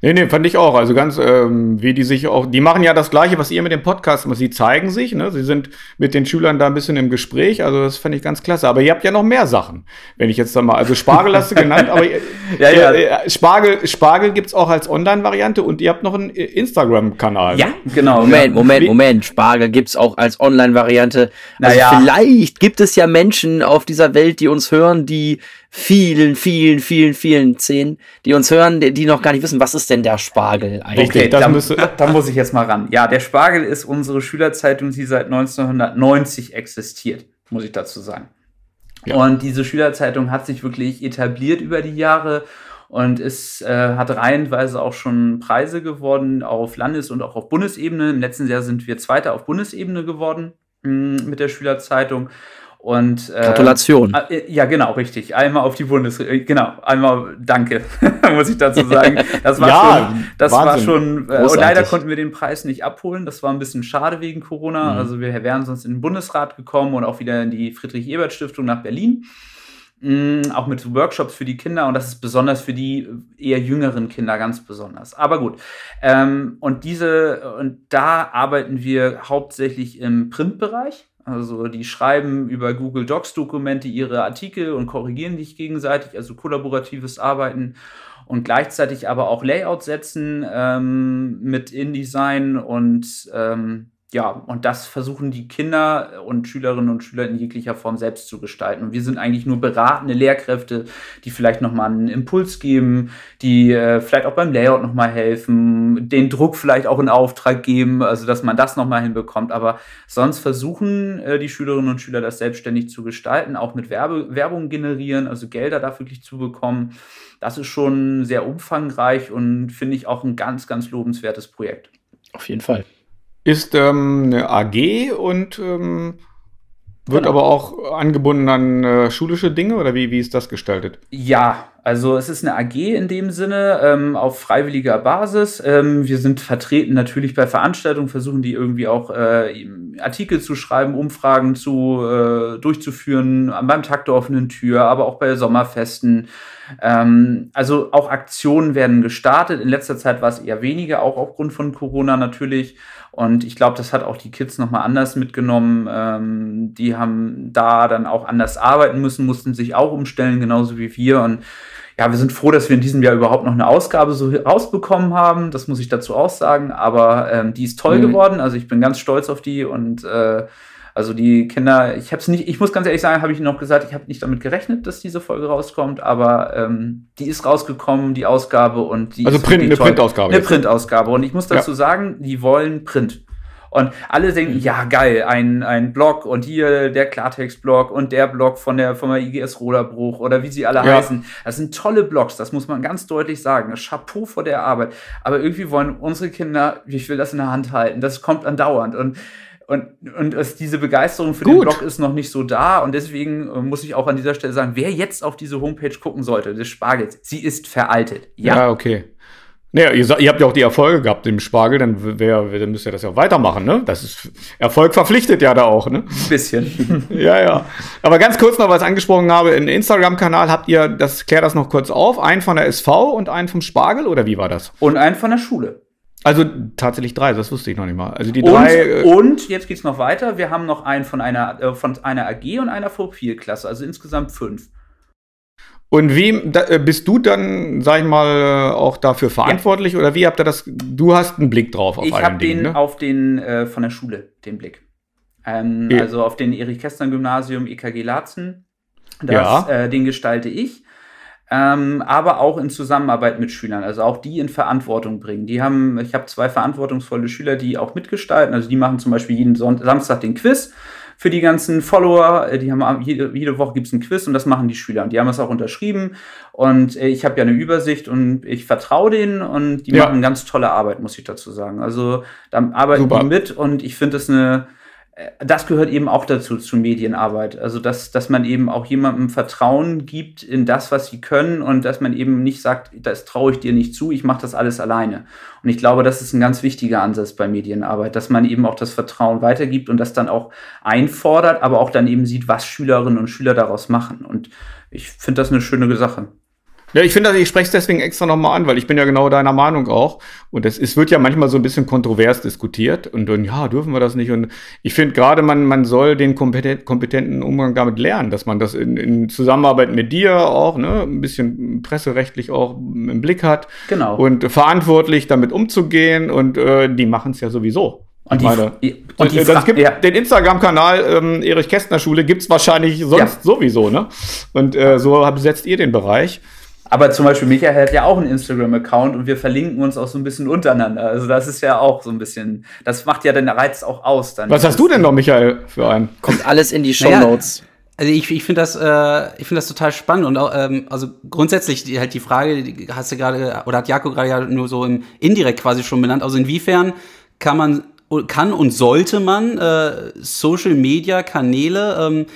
Nee, nee, fand ich auch. Also ganz, ähm, wie die sich auch, die machen ja das Gleiche, was ihr mit dem Podcast macht. Sie zeigen sich, ne? Sie sind mit den Schülern da ein bisschen im Gespräch. Also das fand ich ganz klasse. Aber ihr habt ja noch mehr Sachen. Wenn ich jetzt da mal, also Spargel hast du genannt, aber ja, ja. Äh, Spargel, Spargel gibt's auch als Online-Variante und ihr habt noch einen Instagram-Kanal. Ja, ne? genau. Moment, Moment, Moment. Spargel gibt's auch als Online-Variante. Also naja. vielleicht gibt es ja Menschen auf dieser Welt, die uns hören, die vielen, vielen, vielen, vielen Zehn, die uns hören, die, die noch gar nicht wissen, was ist denn der Spargel eigentlich? Okay, da, da muss ich jetzt mal ran. Ja, der Spargel ist unsere Schülerzeitung, die seit 1990 existiert, muss ich dazu sagen. Ja. Und diese Schülerzeitung hat sich wirklich etabliert über die Jahre und es äh, hat reihenweise auch schon Preise geworden auf Landes- und auch auf Bundesebene. Im letzten Jahr sind wir Zweiter auf Bundesebene geworden mh, mm, mit der Schülerzeitung. Und, äh, Gratulation. Äh, ja, genau, richtig. Einmal auf die Bundes... Äh, genau, einmal danke, muss ich dazu sagen. Das war ja, schon... Das Wahnsinn. war schon... Äh, und leider konnten wir den Preis nicht abholen. Das war ein bisschen schade wegen Corona. Mhm. Also wir wären sonst in den Bundesrat gekommen und auch wieder in die Friedrich-Ebert-Stiftung nach Berlin. Mhm, auch mit Workshops für die Kinder und das ist besonders für die eher jüngeren Kinder ganz besonders. Aber gut. Ähm, und diese, und da arbeiten wir hauptsächlich im Printbereich. Also die schreiben über Google Docs Dokumente ihre Artikel und korrigieren dich gegenseitig, also kollaboratives Arbeiten und gleichzeitig aber auch Layout setzen ähm, mit InDesign und ähm, ja, und das versuchen die Kinder und Schülerinnen und Schüler in jeglicher Form selbst zu gestalten. Und wir sind eigentlich nur beratende Lehrkräfte, die vielleicht nochmal einen Impuls geben, die äh, vielleicht auch beim Layout nochmal helfen, den Druck vielleicht auch in Auftrag geben, also dass man das nochmal hinbekommt. Aber sonst versuchen äh, die Schülerinnen und Schüler das selbstständig zu gestalten, auch mit Werbe Werbung generieren, also Gelder da wirklich zu bekommen. Das ist schon sehr umfangreich und finde ich auch ein ganz, ganz lobenswertes Projekt. Auf jeden Fall ist ähm, eine AG und ähm, wird genau. aber auch angebunden an äh, schulische Dinge oder wie, wie ist das gestaltet? Ja, also es ist eine AG in dem Sinne ähm, auf freiwilliger Basis. Ähm, wir sind vertreten natürlich bei Veranstaltungen, versuchen die irgendwie auch äh, Artikel zu schreiben, Umfragen zu äh, durchzuführen beim Tag der offenen Tür, aber auch bei Sommerfesten. Ähm, also auch Aktionen werden gestartet. In letzter Zeit war es eher weniger, auch aufgrund von Corona natürlich. Und ich glaube, das hat auch die Kids nochmal anders mitgenommen. Ähm, die haben da dann auch anders arbeiten müssen, mussten sich auch umstellen, genauso wie wir. Und ja, wir sind froh, dass wir in diesem Jahr überhaupt noch eine Ausgabe so rausbekommen haben. Das muss ich dazu auch sagen. Aber ähm, die ist toll mhm. geworden. Also ich bin ganz stolz auf die und äh, also die Kinder, ich habe es nicht, ich muss ganz ehrlich sagen, habe ich noch gesagt, ich habe nicht damit gerechnet, dass diese Folge rauskommt, aber ähm, die ist rausgekommen, die Ausgabe und die also Print, eine toll. Printausgabe. Eine Printausgabe und ich muss dazu ja. sagen, die wollen Print. Und alle denken, mhm. ja, geil, ein, ein Blog und hier der Klartext-Blog und der Blog von der Firma IGS Roderbruch oder wie sie alle ja. heißen. Das sind tolle Blogs, das muss man ganz deutlich sagen. Chapeau vor der Arbeit. Aber irgendwie wollen unsere Kinder, ich will das in der Hand halten, das kommt andauernd. Und und, und es, diese Begeisterung für Gut. den Blog ist noch nicht so da. Und deswegen äh, muss ich auch an dieser Stelle sagen, wer jetzt auf diese Homepage gucken sollte, des Spargels, sie ist veraltet. Ja, ja okay. Naja, ihr, ihr, habt ja auch die Erfolge gehabt im Spargel, dann, wär, dann müsst ihr das ja auch weitermachen, ne? Das ist Erfolg verpflichtet ja da auch, ne? Ein bisschen. ja, ja. Aber ganz kurz noch, was ich angesprochen habe, im Instagram-Kanal habt ihr, das klär das noch kurz auf, einen von der SV und einen vom Spargel oder wie war das? Und einen von der Schule. Also tatsächlich drei, das wusste ich noch nicht mal. Also die und, drei. Äh und jetzt geht's noch weiter. Wir haben noch einen von einer, äh, von einer AG und einer Profilklasse, also insgesamt fünf. Und wie da, äh, bist du dann, sag ich mal, auch dafür verantwortlich ja. oder wie habt ihr das? Du hast einen Blick drauf auf Ich habe den ne? auf den äh, von der Schule den Blick. Ähm, ja. Also auf den Erich Kästner Gymnasium EKG Laatzen. Das, ja. Äh, den gestalte ich ähm, aber auch in Zusammenarbeit mit Schülern, also auch die in Verantwortung bringen. Die haben, ich habe zwei verantwortungsvolle Schüler, die auch mitgestalten, also die machen zum Beispiel jeden Sonntag, Samstag den Quiz für die ganzen Follower. Äh, die haben jede, jede Woche gibt's ein Quiz und das machen die Schüler. Und die haben es auch unterschrieben. Und äh, ich habe ja eine Übersicht und ich vertraue denen und die ja. machen ganz tolle Arbeit, muss ich dazu sagen. Also da arbeiten Super. die mit und ich finde das eine das gehört eben auch dazu, zu Medienarbeit. Also, dass, dass man eben auch jemandem Vertrauen gibt in das, was sie können und dass man eben nicht sagt, das traue ich dir nicht zu, ich mache das alles alleine. Und ich glaube, das ist ein ganz wichtiger Ansatz bei Medienarbeit, dass man eben auch das Vertrauen weitergibt und das dann auch einfordert, aber auch dann eben sieht, was Schülerinnen und Schüler daraus machen. Und ich finde das eine schöne Sache. Ja, ich finde, ich spreche es deswegen extra nochmal an, weil ich bin ja genau deiner Meinung auch. Und es, es wird ja manchmal so ein bisschen kontrovers diskutiert und dann, ja, dürfen wir das nicht. Und ich finde gerade, man, man soll den kompetenten Umgang damit lernen, dass man das in, in Zusammenarbeit mit dir auch, ne, ein bisschen presserechtlich auch im Blick hat. Genau. Und verantwortlich damit umzugehen und äh, die machen es ja sowieso. Und, die, meine, und die das gibt ja. den Instagram-Kanal ähm, Erich Kästner Schule gibt's wahrscheinlich sonst ja. sowieso, ne? Und äh, so besetzt ihr den Bereich. Aber zum Beispiel Michael hat ja auch einen Instagram-Account und wir verlinken uns auch so ein bisschen untereinander. Also das ist ja auch so ein bisschen, das macht ja den Reiz auch aus. Dann Was hast du denn noch, Michael, für einen? Kommt alles in die Show Notes. Also ich, ich finde das, äh, ich finde das total spannend und auch, ähm, also grundsätzlich die, halt die Frage, die hast du gerade oder hat Jakob gerade ja nur so im indirekt quasi schon benannt. Also inwiefern kann man kann und sollte man äh, Social Media Kanäle, ähm,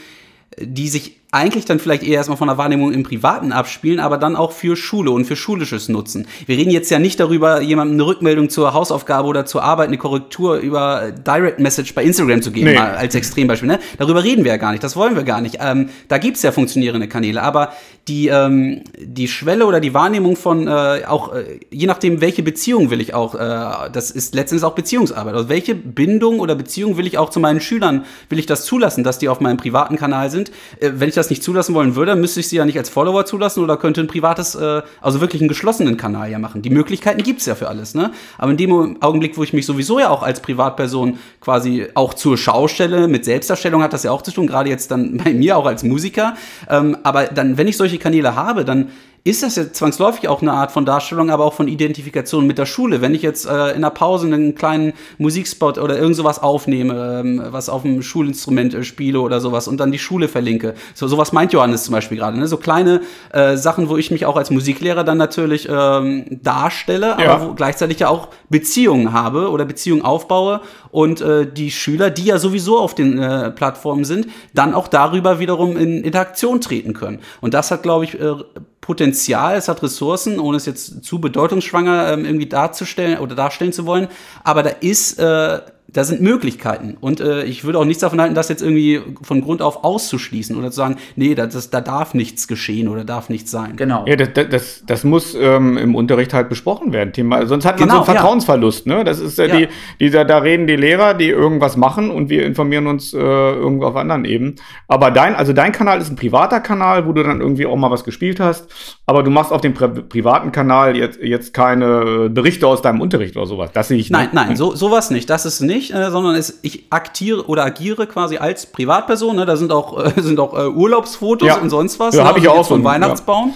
die sich eigentlich dann vielleicht eher erstmal von der Wahrnehmung im Privaten abspielen, aber dann auch für Schule und für schulisches Nutzen. Wir reden jetzt ja nicht darüber, jemandem eine Rückmeldung zur Hausaufgabe oder zur Arbeit, eine Korrektur über Direct Message bei Instagram zu geben, nee. mal als Extrembeispiel. Ne? Darüber reden wir ja gar nicht, das wollen wir gar nicht. Ähm, da gibt's ja funktionierende Kanäle, aber die, ähm, die Schwelle oder die Wahrnehmung von äh, auch, äh, je nachdem, welche Beziehung will ich auch, äh, das ist letztendlich auch Beziehungsarbeit. Also welche Bindung oder Beziehung will ich auch zu meinen Schülern, will ich das zulassen, dass die auf meinem privaten Kanal sind? Äh, wenn ich das nicht zulassen wollen würde, müsste ich sie ja nicht als Follower zulassen oder könnte ein privates, äh, also wirklich einen geschlossenen Kanal ja machen. Die Möglichkeiten gibt's ja für alles, ne? Aber in dem Augenblick, wo ich mich sowieso ja auch als Privatperson quasi auch zur Schau stelle, mit Selbstdarstellung hat das ja auch zu tun, gerade jetzt dann bei mir auch als Musiker. Ähm, aber dann, wenn ich solche Kanäle habe, dann ist das ja zwangsläufig auch eine Art von Darstellung, aber auch von Identifikation mit der Schule. Wenn ich jetzt äh, in der Pause einen kleinen Musikspot oder irgend sowas aufnehme, ähm, was auf dem Schulinstrument äh, spiele oder sowas und dann die Schule verlinke. So sowas meint Johannes zum Beispiel gerade. Ne? So kleine äh, Sachen, wo ich mich auch als Musiklehrer dann natürlich ähm, darstelle, ja. aber wo gleichzeitig ja auch Beziehungen habe oder Beziehungen aufbaue und äh, die Schüler, die ja sowieso auf den äh, Plattformen sind, dann auch darüber wiederum in Interaktion treten können. Und das hat, glaube ich, äh, Potenzial, es hat Ressourcen, ohne es jetzt zu bedeutungsschwanger ähm, irgendwie darzustellen oder darstellen zu wollen. Aber da ist äh, da sind Möglichkeiten. Und äh, ich würde auch nichts davon halten, das jetzt irgendwie von Grund auf auszuschließen oder zu sagen, nee, da, das, da darf nichts geschehen oder darf nichts sein. Genau. Ja, das, das, das muss ähm, im Unterricht halt besprochen werden. Thema. Sonst hat man genau, so einen Vertrauensverlust. Ja. Ne? Das ist äh, ja. die, dieser, da reden die Lehrer, die irgendwas machen und wir informieren uns äh, irgendwo auf anderen Ebenen. Aber dein, also dein Kanal ist ein privater Kanal, wo du dann irgendwie auch mal was gespielt hast. Aber du machst auf dem Pri privaten Kanal jetzt, jetzt keine Berichte aus deinem Unterricht oder sowas. Das sehe ich nicht. Nein, nein, so, sowas nicht. Das ist nicht nicht, äh, sondern es, ich aktiere oder agiere quasi als Privatperson. Ne? Da sind auch, äh, sind auch äh, Urlaubsfotos ja. und sonst was. Ja, ne? habe ich also auch. Von Weihnachtsbaum.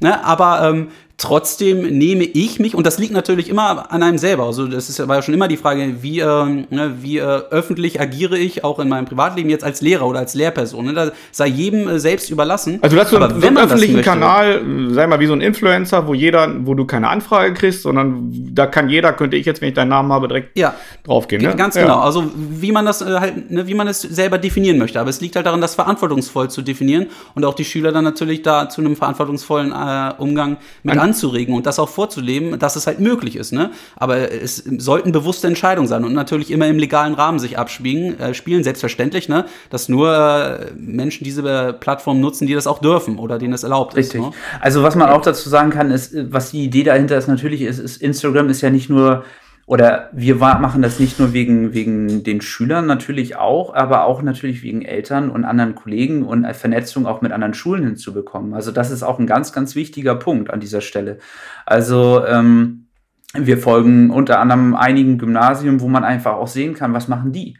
Ja. Ne? Aber ähm, Trotzdem nehme ich mich, und das liegt natürlich immer an einem selber. Also, das ist, war ja schon immer die Frage, wie, äh, ne, wie äh, öffentlich agiere ich auch in meinem Privatleben jetzt als Lehrer oder als Lehrperson. Ne? Da sei jedem äh, selbst überlassen. Also, du hast so, einen, so einen öffentlichen Kanal, sei mal wie so ein Influencer, wo jeder, wo du keine Anfrage kriegst, sondern da kann jeder, könnte ich jetzt, wenn ich deinen Namen habe, direkt ja. draufgehen. Ne? Ganz genau. Ja. Also, wie man das äh, halt, ne, wie man es selber definieren möchte. Aber es liegt halt daran, das verantwortungsvoll zu definieren und auch die Schüler dann natürlich da zu einem verantwortungsvollen äh, Umgang mit an anzuregen und das auch vorzuleben, dass es halt möglich ist. Ne? Aber es sollten bewusste Entscheidungen sein und natürlich immer im legalen Rahmen sich abspielen, äh, spielen, selbstverständlich, ne? dass nur äh, Menschen diese Plattform nutzen, die das auch dürfen oder denen es erlaubt Richtig. ist. Ne? Also was man auch dazu sagen kann, ist, was die Idee dahinter ist, natürlich ist, ist Instagram ist ja nicht nur oder wir machen das nicht nur wegen, wegen den Schülern natürlich auch, aber auch natürlich wegen Eltern und anderen Kollegen und Vernetzung auch mit anderen Schulen hinzubekommen. Also das ist auch ein ganz, ganz wichtiger Punkt an dieser Stelle. Also ähm, wir folgen unter anderem einigen Gymnasien, wo man einfach auch sehen kann, was machen die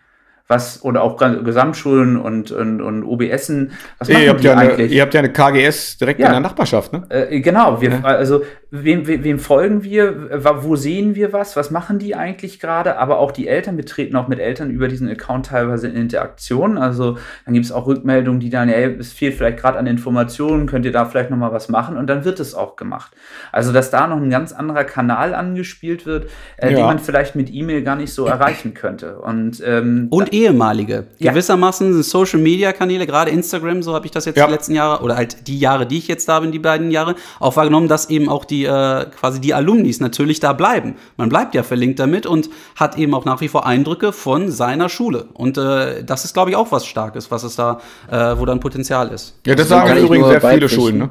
was oder auch Gesamtschulen und, und, und OBSen, was machen ihr habt die ja eigentlich? Eine, ihr habt ja eine KGS direkt ja. in der Nachbarschaft, ne? Äh, genau, wir, ja. also wem, wem folgen wir, wo sehen wir was, was machen die eigentlich gerade, aber auch die Eltern, wir treten auch mit Eltern über diesen Account teilweise in Interaktion, also dann gibt es auch Rückmeldungen, die dann, ey, es fehlt vielleicht gerade an Informationen, könnt ihr da vielleicht nochmal was machen und dann wird es auch gemacht. Also, dass da noch ein ganz anderer Kanal angespielt wird, äh, ja. den man vielleicht mit E-Mail gar nicht so erreichen könnte. Und, ähm, und ehemalige. Ja. Gewissermaßen Social Media Kanäle, gerade Instagram, so habe ich das jetzt ja. die letzten Jahre oder halt die Jahre, die ich jetzt da bin, die beiden Jahre, auch wahrgenommen, dass eben auch die äh, quasi die Alumnis natürlich da bleiben. Man bleibt ja verlinkt damit und hat eben auch nach wie vor Eindrücke von seiner Schule. Und äh, das ist, glaube ich, auch was Starkes, was es da, äh, wo dann Potenzial ist. Ja, das, das sagen übrigens sehr viele Schulen. Ne?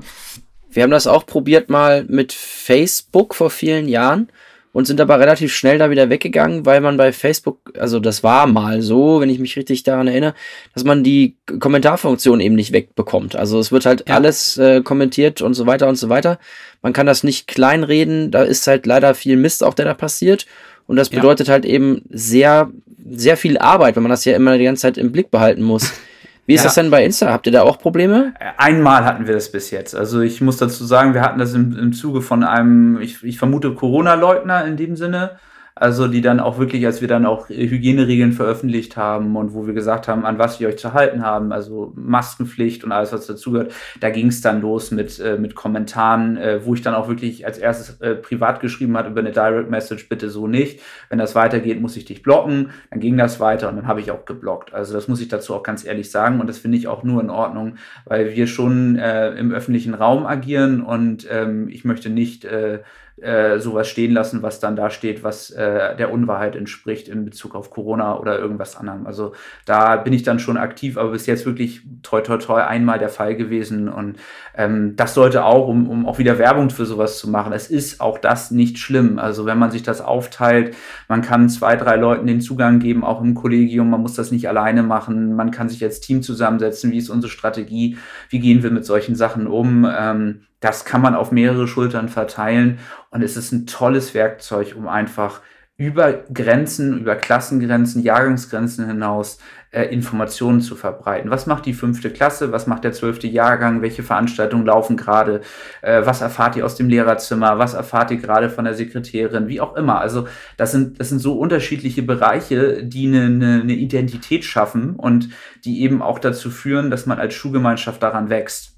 Wir haben das auch probiert mal mit Facebook vor vielen Jahren und sind aber relativ schnell da wieder weggegangen, weil man bei Facebook, also das war mal so, wenn ich mich richtig daran erinnere, dass man die Kommentarfunktion eben nicht wegbekommt. Also es wird halt ja. alles äh, kommentiert und so weiter und so weiter. Man kann das nicht kleinreden, da ist halt leider viel Mist auch, der da passiert. Und das bedeutet ja. halt eben sehr, sehr viel Arbeit, wenn man das ja immer die ganze Zeit im Blick behalten muss. Wie ist ja. das denn bei Insta? Habt ihr da auch Probleme? Einmal hatten wir das bis jetzt. Also ich muss dazu sagen, wir hatten das im, im Zuge von einem, ich, ich vermute, Corona-Leugner in dem Sinne. Also die dann auch wirklich, als wir dann auch Hygieneregeln veröffentlicht haben und wo wir gesagt haben, an was wir euch zu halten haben, also Maskenpflicht und alles, was dazugehört, da ging es dann los mit, äh, mit Kommentaren, äh, wo ich dann auch wirklich als erstes äh, privat geschrieben habe über eine Direct Message, bitte so nicht. Wenn das weitergeht, muss ich dich blocken. Dann ging das weiter und dann habe ich auch geblockt. Also das muss ich dazu auch ganz ehrlich sagen und das finde ich auch nur in Ordnung, weil wir schon äh, im öffentlichen Raum agieren und ähm, ich möchte nicht äh, äh, sowas stehen lassen, was dann da steht, was äh, der Unwahrheit entspricht in Bezug auf Corona oder irgendwas anderem. Also da bin ich dann schon aktiv, aber bis jetzt wirklich toi toi toi einmal der Fall gewesen. Und ähm, das sollte auch, um, um auch wieder Werbung für sowas zu machen. Es ist auch das nicht schlimm. Also wenn man sich das aufteilt, man kann zwei, drei Leuten den Zugang geben, auch im Kollegium, man muss das nicht alleine machen, man kann sich als Team zusammensetzen, wie ist unsere Strategie, wie gehen wir mit solchen Sachen um. Ähm, das kann man auf mehrere Schultern verteilen und es ist ein tolles Werkzeug, um einfach über Grenzen, über Klassengrenzen, Jahrgangsgrenzen hinaus äh, Informationen zu verbreiten. Was macht die fünfte Klasse? Was macht der zwölfte Jahrgang? Welche Veranstaltungen laufen gerade? Äh, was erfahrt ihr aus dem Lehrerzimmer? Was erfahrt ihr gerade von der Sekretärin? Wie auch immer. Also das sind, das sind so unterschiedliche Bereiche, die eine, eine, eine Identität schaffen und die eben auch dazu führen, dass man als Schulgemeinschaft daran wächst.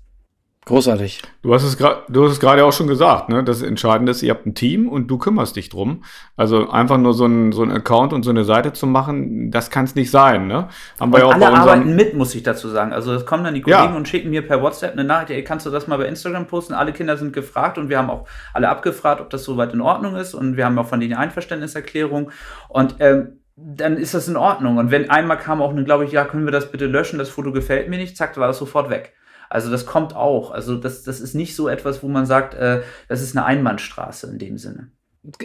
Großartig. Du hast es gerade, du hast es gerade auch schon gesagt, ne? Das Entscheidende ist, ihr habt ein Team und du kümmerst dich drum. Also einfach nur so ein, so ein Account und so eine Seite zu machen, das kann es nicht sein, ne? Haben wir ja auch alle bei arbeiten mit, muss ich dazu sagen. Also es kommen dann die Kollegen ja. und schicken mir per WhatsApp eine Nachricht, ey, kannst du das mal bei Instagram posten? Alle Kinder sind gefragt und wir haben auch alle abgefragt, ob das soweit in Ordnung ist und wir haben auch von denen Einverständniserklärung und ähm, dann ist das in Ordnung. Und wenn einmal kam auch eine, glaube ich, ja, können wir das bitte löschen, das Foto gefällt mir nicht, zack, war das sofort weg. Also das kommt auch. Also das, das ist nicht so etwas, wo man sagt, äh, das ist eine Einbahnstraße in dem Sinne.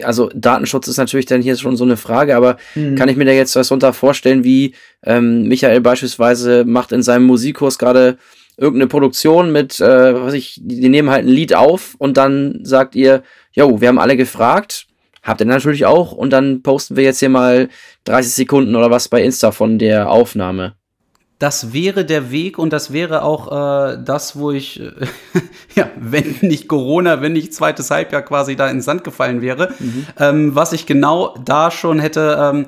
Also Datenschutz ist natürlich dann hier schon so eine Frage, aber hm. kann ich mir da jetzt was runter vorstellen, wie ähm, Michael beispielsweise macht in seinem Musikkurs gerade irgendeine Produktion mit, äh, was ich, die nehmen halt ein Lied auf und dann sagt ihr, jo, wir haben alle gefragt, habt ihr natürlich auch und dann posten wir jetzt hier mal 30 Sekunden oder was bei Insta von der Aufnahme das wäre der Weg und das wäre auch äh, das, wo ich, äh, ja, wenn nicht Corona, wenn nicht zweites Halbjahr quasi da ins Sand gefallen wäre, mhm. ähm, was ich genau da schon hätte ähm,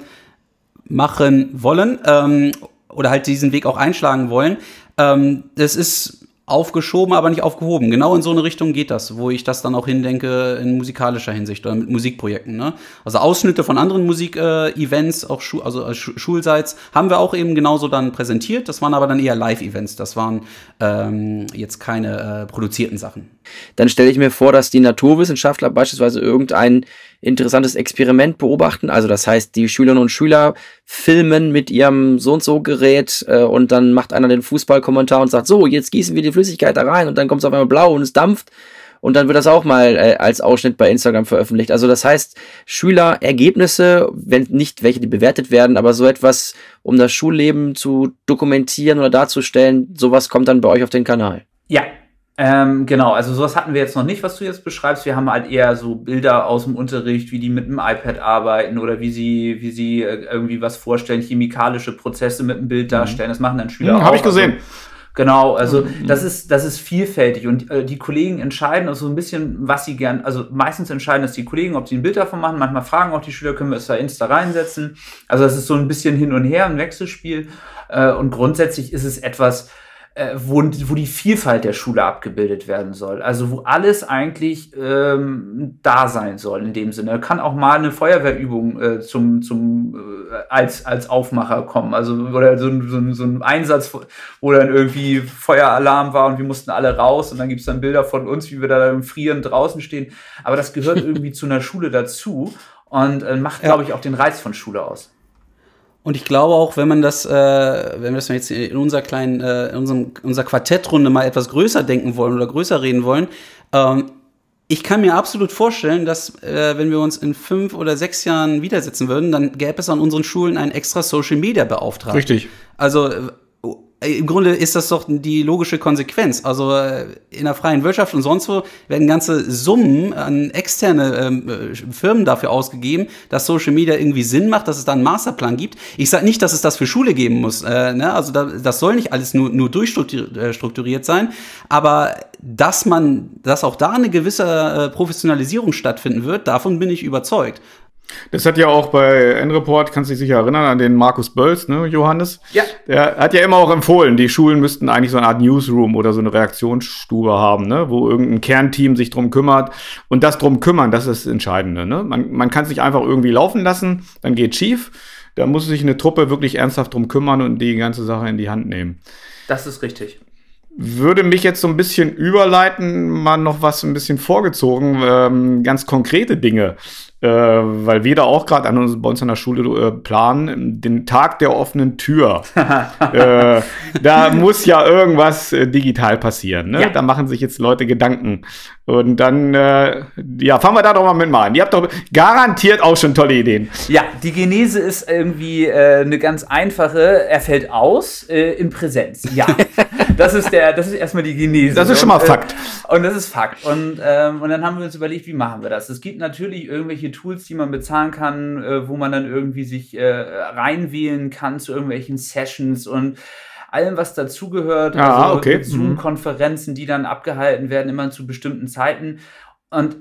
machen wollen ähm, oder halt diesen Weg auch einschlagen wollen. Ähm, das ist aufgeschoben, aber nicht aufgehoben. Genau in so eine Richtung geht das, wo ich das dann auch hindenke in musikalischer Hinsicht oder mit Musikprojekten. Ne? Also Ausschnitte von anderen Musikevents, äh, auch Schu also äh, Schulseits, haben wir auch eben genauso dann präsentiert. Das waren aber dann eher Live-Events. Das waren ähm, jetzt keine äh, produzierten Sachen. Dann stelle ich mir vor, dass die Naturwissenschaftler beispielsweise irgendein interessantes Experiment beobachten. Also das heißt, die Schülerinnen und Schüler filmen mit ihrem so und so Gerät äh, und dann macht einer den Fußballkommentar und sagt, so, jetzt gießen wir die Flüssigkeit da rein und dann kommt es auf einmal blau und es dampft. Und dann wird das auch mal äh, als Ausschnitt bei Instagram veröffentlicht. Also das heißt, Schülerergebnisse, wenn nicht welche, die bewertet werden, aber so etwas, um das Schulleben zu dokumentieren oder darzustellen, sowas kommt dann bei euch auf den Kanal. Ja, ähm, genau, also sowas hatten wir jetzt noch nicht, was du jetzt beschreibst. Wir haben halt eher so Bilder aus dem Unterricht, wie die mit dem iPad arbeiten oder wie sie, wie sie äh, irgendwie was vorstellen, chemikalische Prozesse mit dem Bild mhm. darstellen. Das machen dann Schüler mhm, auch. Habe ich gesehen. Also, Genau, also mhm. das ist das ist vielfältig und äh, die Kollegen entscheiden also ein bisschen, was sie gern, also meistens entscheiden das die Kollegen, ob sie ein Bild davon machen. Manchmal fragen auch die Schüler, können wir es da Insta reinsetzen. Also das ist so ein bisschen hin und her, ein Wechselspiel äh, und grundsätzlich ist es etwas, äh, wo, wo die Vielfalt der Schule abgebildet werden soll. Also wo alles eigentlich ähm, da sein soll in dem Sinne. Kann auch mal eine Feuerwehrübung äh, zum, zum äh, als, als Aufmacher kommen. Also oder so, so, so ein Einsatz, wo dann irgendwie Feueralarm war und wir mussten alle raus und dann gibt's dann Bilder von uns, wie wir da im Frieren draußen stehen. Aber das gehört irgendwie zu einer Schule dazu und äh, macht, ja. glaube ich, auch den Reiz von Schule aus. Und ich glaube auch, wenn man das, äh, wenn wir das jetzt in unserer kleinen, äh, in unserem, unserer Quartettrunde mal etwas größer denken wollen oder größer reden wollen, ähm, ich kann mir absolut vorstellen, dass äh, wenn wir uns in fünf oder sechs Jahren widersetzen würden, dann gäbe es an unseren Schulen einen extra Social Media Beauftragten. Richtig. Also im Grunde ist das doch die logische Konsequenz. Also äh, in der freien Wirtschaft und sonst wo werden ganze Summen an externe ähm, äh, Firmen dafür ausgegeben, dass Social Media irgendwie Sinn macht, dass es da einen Masterplan gibt. Ich sage nicht, dass es das für Schule geben muss. Äh, ne? Also da, das soll nicht alles nur, nur durchstrukturiert sein. Aber dass man, dass auch da eine gewisse äh, Professionalisierung stattfinden wird, davon bin ich überzeugt. Das hat ja auch bei N-Report, kannst du dich sicher erinnern, an den Markus Bölz, ne, Johannes? Ja. Der hat ja immer auch empfohlen, die Schulen müssten eigentlich so eine Art Newsroom oder so eine Reaktionsstube haben, ne, wo irgendein Kernteam sich drum kümmert. Und das drum kümmern, das ist das Entscheidende. Ne? Man, man kann sich einfach irgendwie laufen lassen, dann geht schief. Da muss sich eine Truppe wirklich ernsthaft drum kümmern und die ganze Sache in die Hand nehmen. Das ist richtig würde mich jetzt so ein bisschen überleiten, mal noch was ein bisschen vorgezogen, ähm, ganz konkrete Dinge äh, weil wir da auch gerade an uns, bei uns an der Schule äh, planen, den Tag der offenen Tür. äh, da muss ja irgendwas äh, digital passieren. Ne? Ja. Da machen sich jetzt Leute Gedanken. Und dann, äh, ja, fangen wir da doch mal mit mal an. Ihr habt doch garantiert auch schon tolle Ideen. Ja, die Genese ist irgendwie äh, eine ganz einfache. Er fällt aus in Präsenz. Ja, das ist der, das ist erstmal die Genese. Das ist schon mal Fakt. und das ist Fakt. Und, ähm, und dann haben wir uns überlegt, wie machen wir das? Es gibt natürlich irgendwelche Tools, die man bezahlen kann, äh, wo man dann irgendwie sich äh, reinwählen kann zu irgendwelchen Sessions und allem, was dazugehört. Ah, also okay. Mhm. Zoom-Konferenzen, die dann abgehalten werden, immer zu bestimmten Zeiten. Und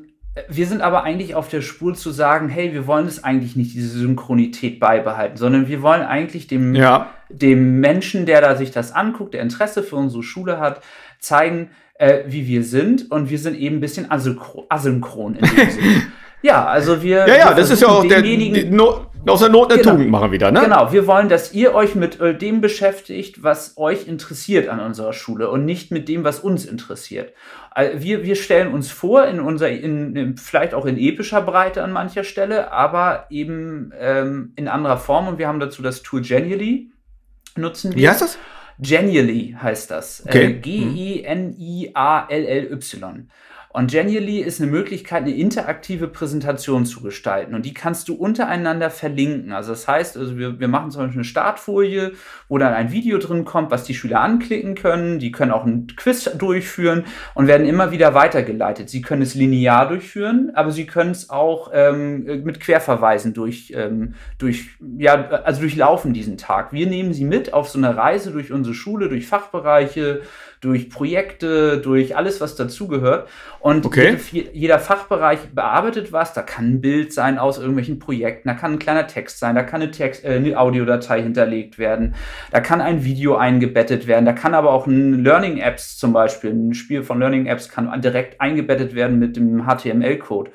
wir sind aber eigentlich auf der Spur zu sagen, hey, wir wollen es eigentlich nicht, diese Synchronität beibehalten, sondern wir wollen eigentlich dem, ja. dem Menschen, der da sich das anguckt, der Interesse für unsere Schule hat, zeigen, äh, wie wir sind. Und wir sind eben ein bisschen asynchron in dem Sinne. Ja, also wir. Ja, ja, das ist ja auch der. Die, no, aus der Not eine genau. Tugend machen wieder, ne? Genau, wir wollen, dass ihr euch mit äh, dem beschäftigt, was euch interessiert an unserer Schule und nicht mit dem, was uns interessiert. Wir, wir stellen uns vor, in unser, in, in, vielleicht auch in epischer Breite an mancher Stelle, aber eben ähm, in anderer Form und wir haben dazu das Tool Genially nutzen wir. Wie heißt das? Genially heißt das. Okay. Äh, G-E-N-I-A-L-L-Y. Und Genially ist eine Möglichkeit, eine interaktive Präsentation zu gestalten. Und die kannst du untereinander verlinken. Also das heißt, also wir, wir machen zum Beispiel eine Startfolie, wo dann ein Video drin kommt, was die Schüler anklicken können. Die können auch ein Quiz durchführen und werden immer wieder weitergeleitet. Sie können es linear durchführen, aber sie können es auch ähm, mit Querverweisen durch, ähm, durch, ja, also durchlaufen diesen Tag. Wir nehmen sie mit auf so eine Reise durch unsere Schule, durch Fachbereiche, durch Projekte, durch alles, was dazugehört. Und okay. jede, jeder Fachbereich bearbeitet was. Da kann ein Bild sein aus irgendwelchen Projekten, da kann ein kleiner Text sein, da kann eine, Text, äh, eine Audiodatei hinterlegt werden, da kann ein Video eingebettet werden, da kann aber auch ein Learning Apps zum Beispiel, ein Spiel von Learning Apps kann direkt eingebettet werden mit dem HTML-Code.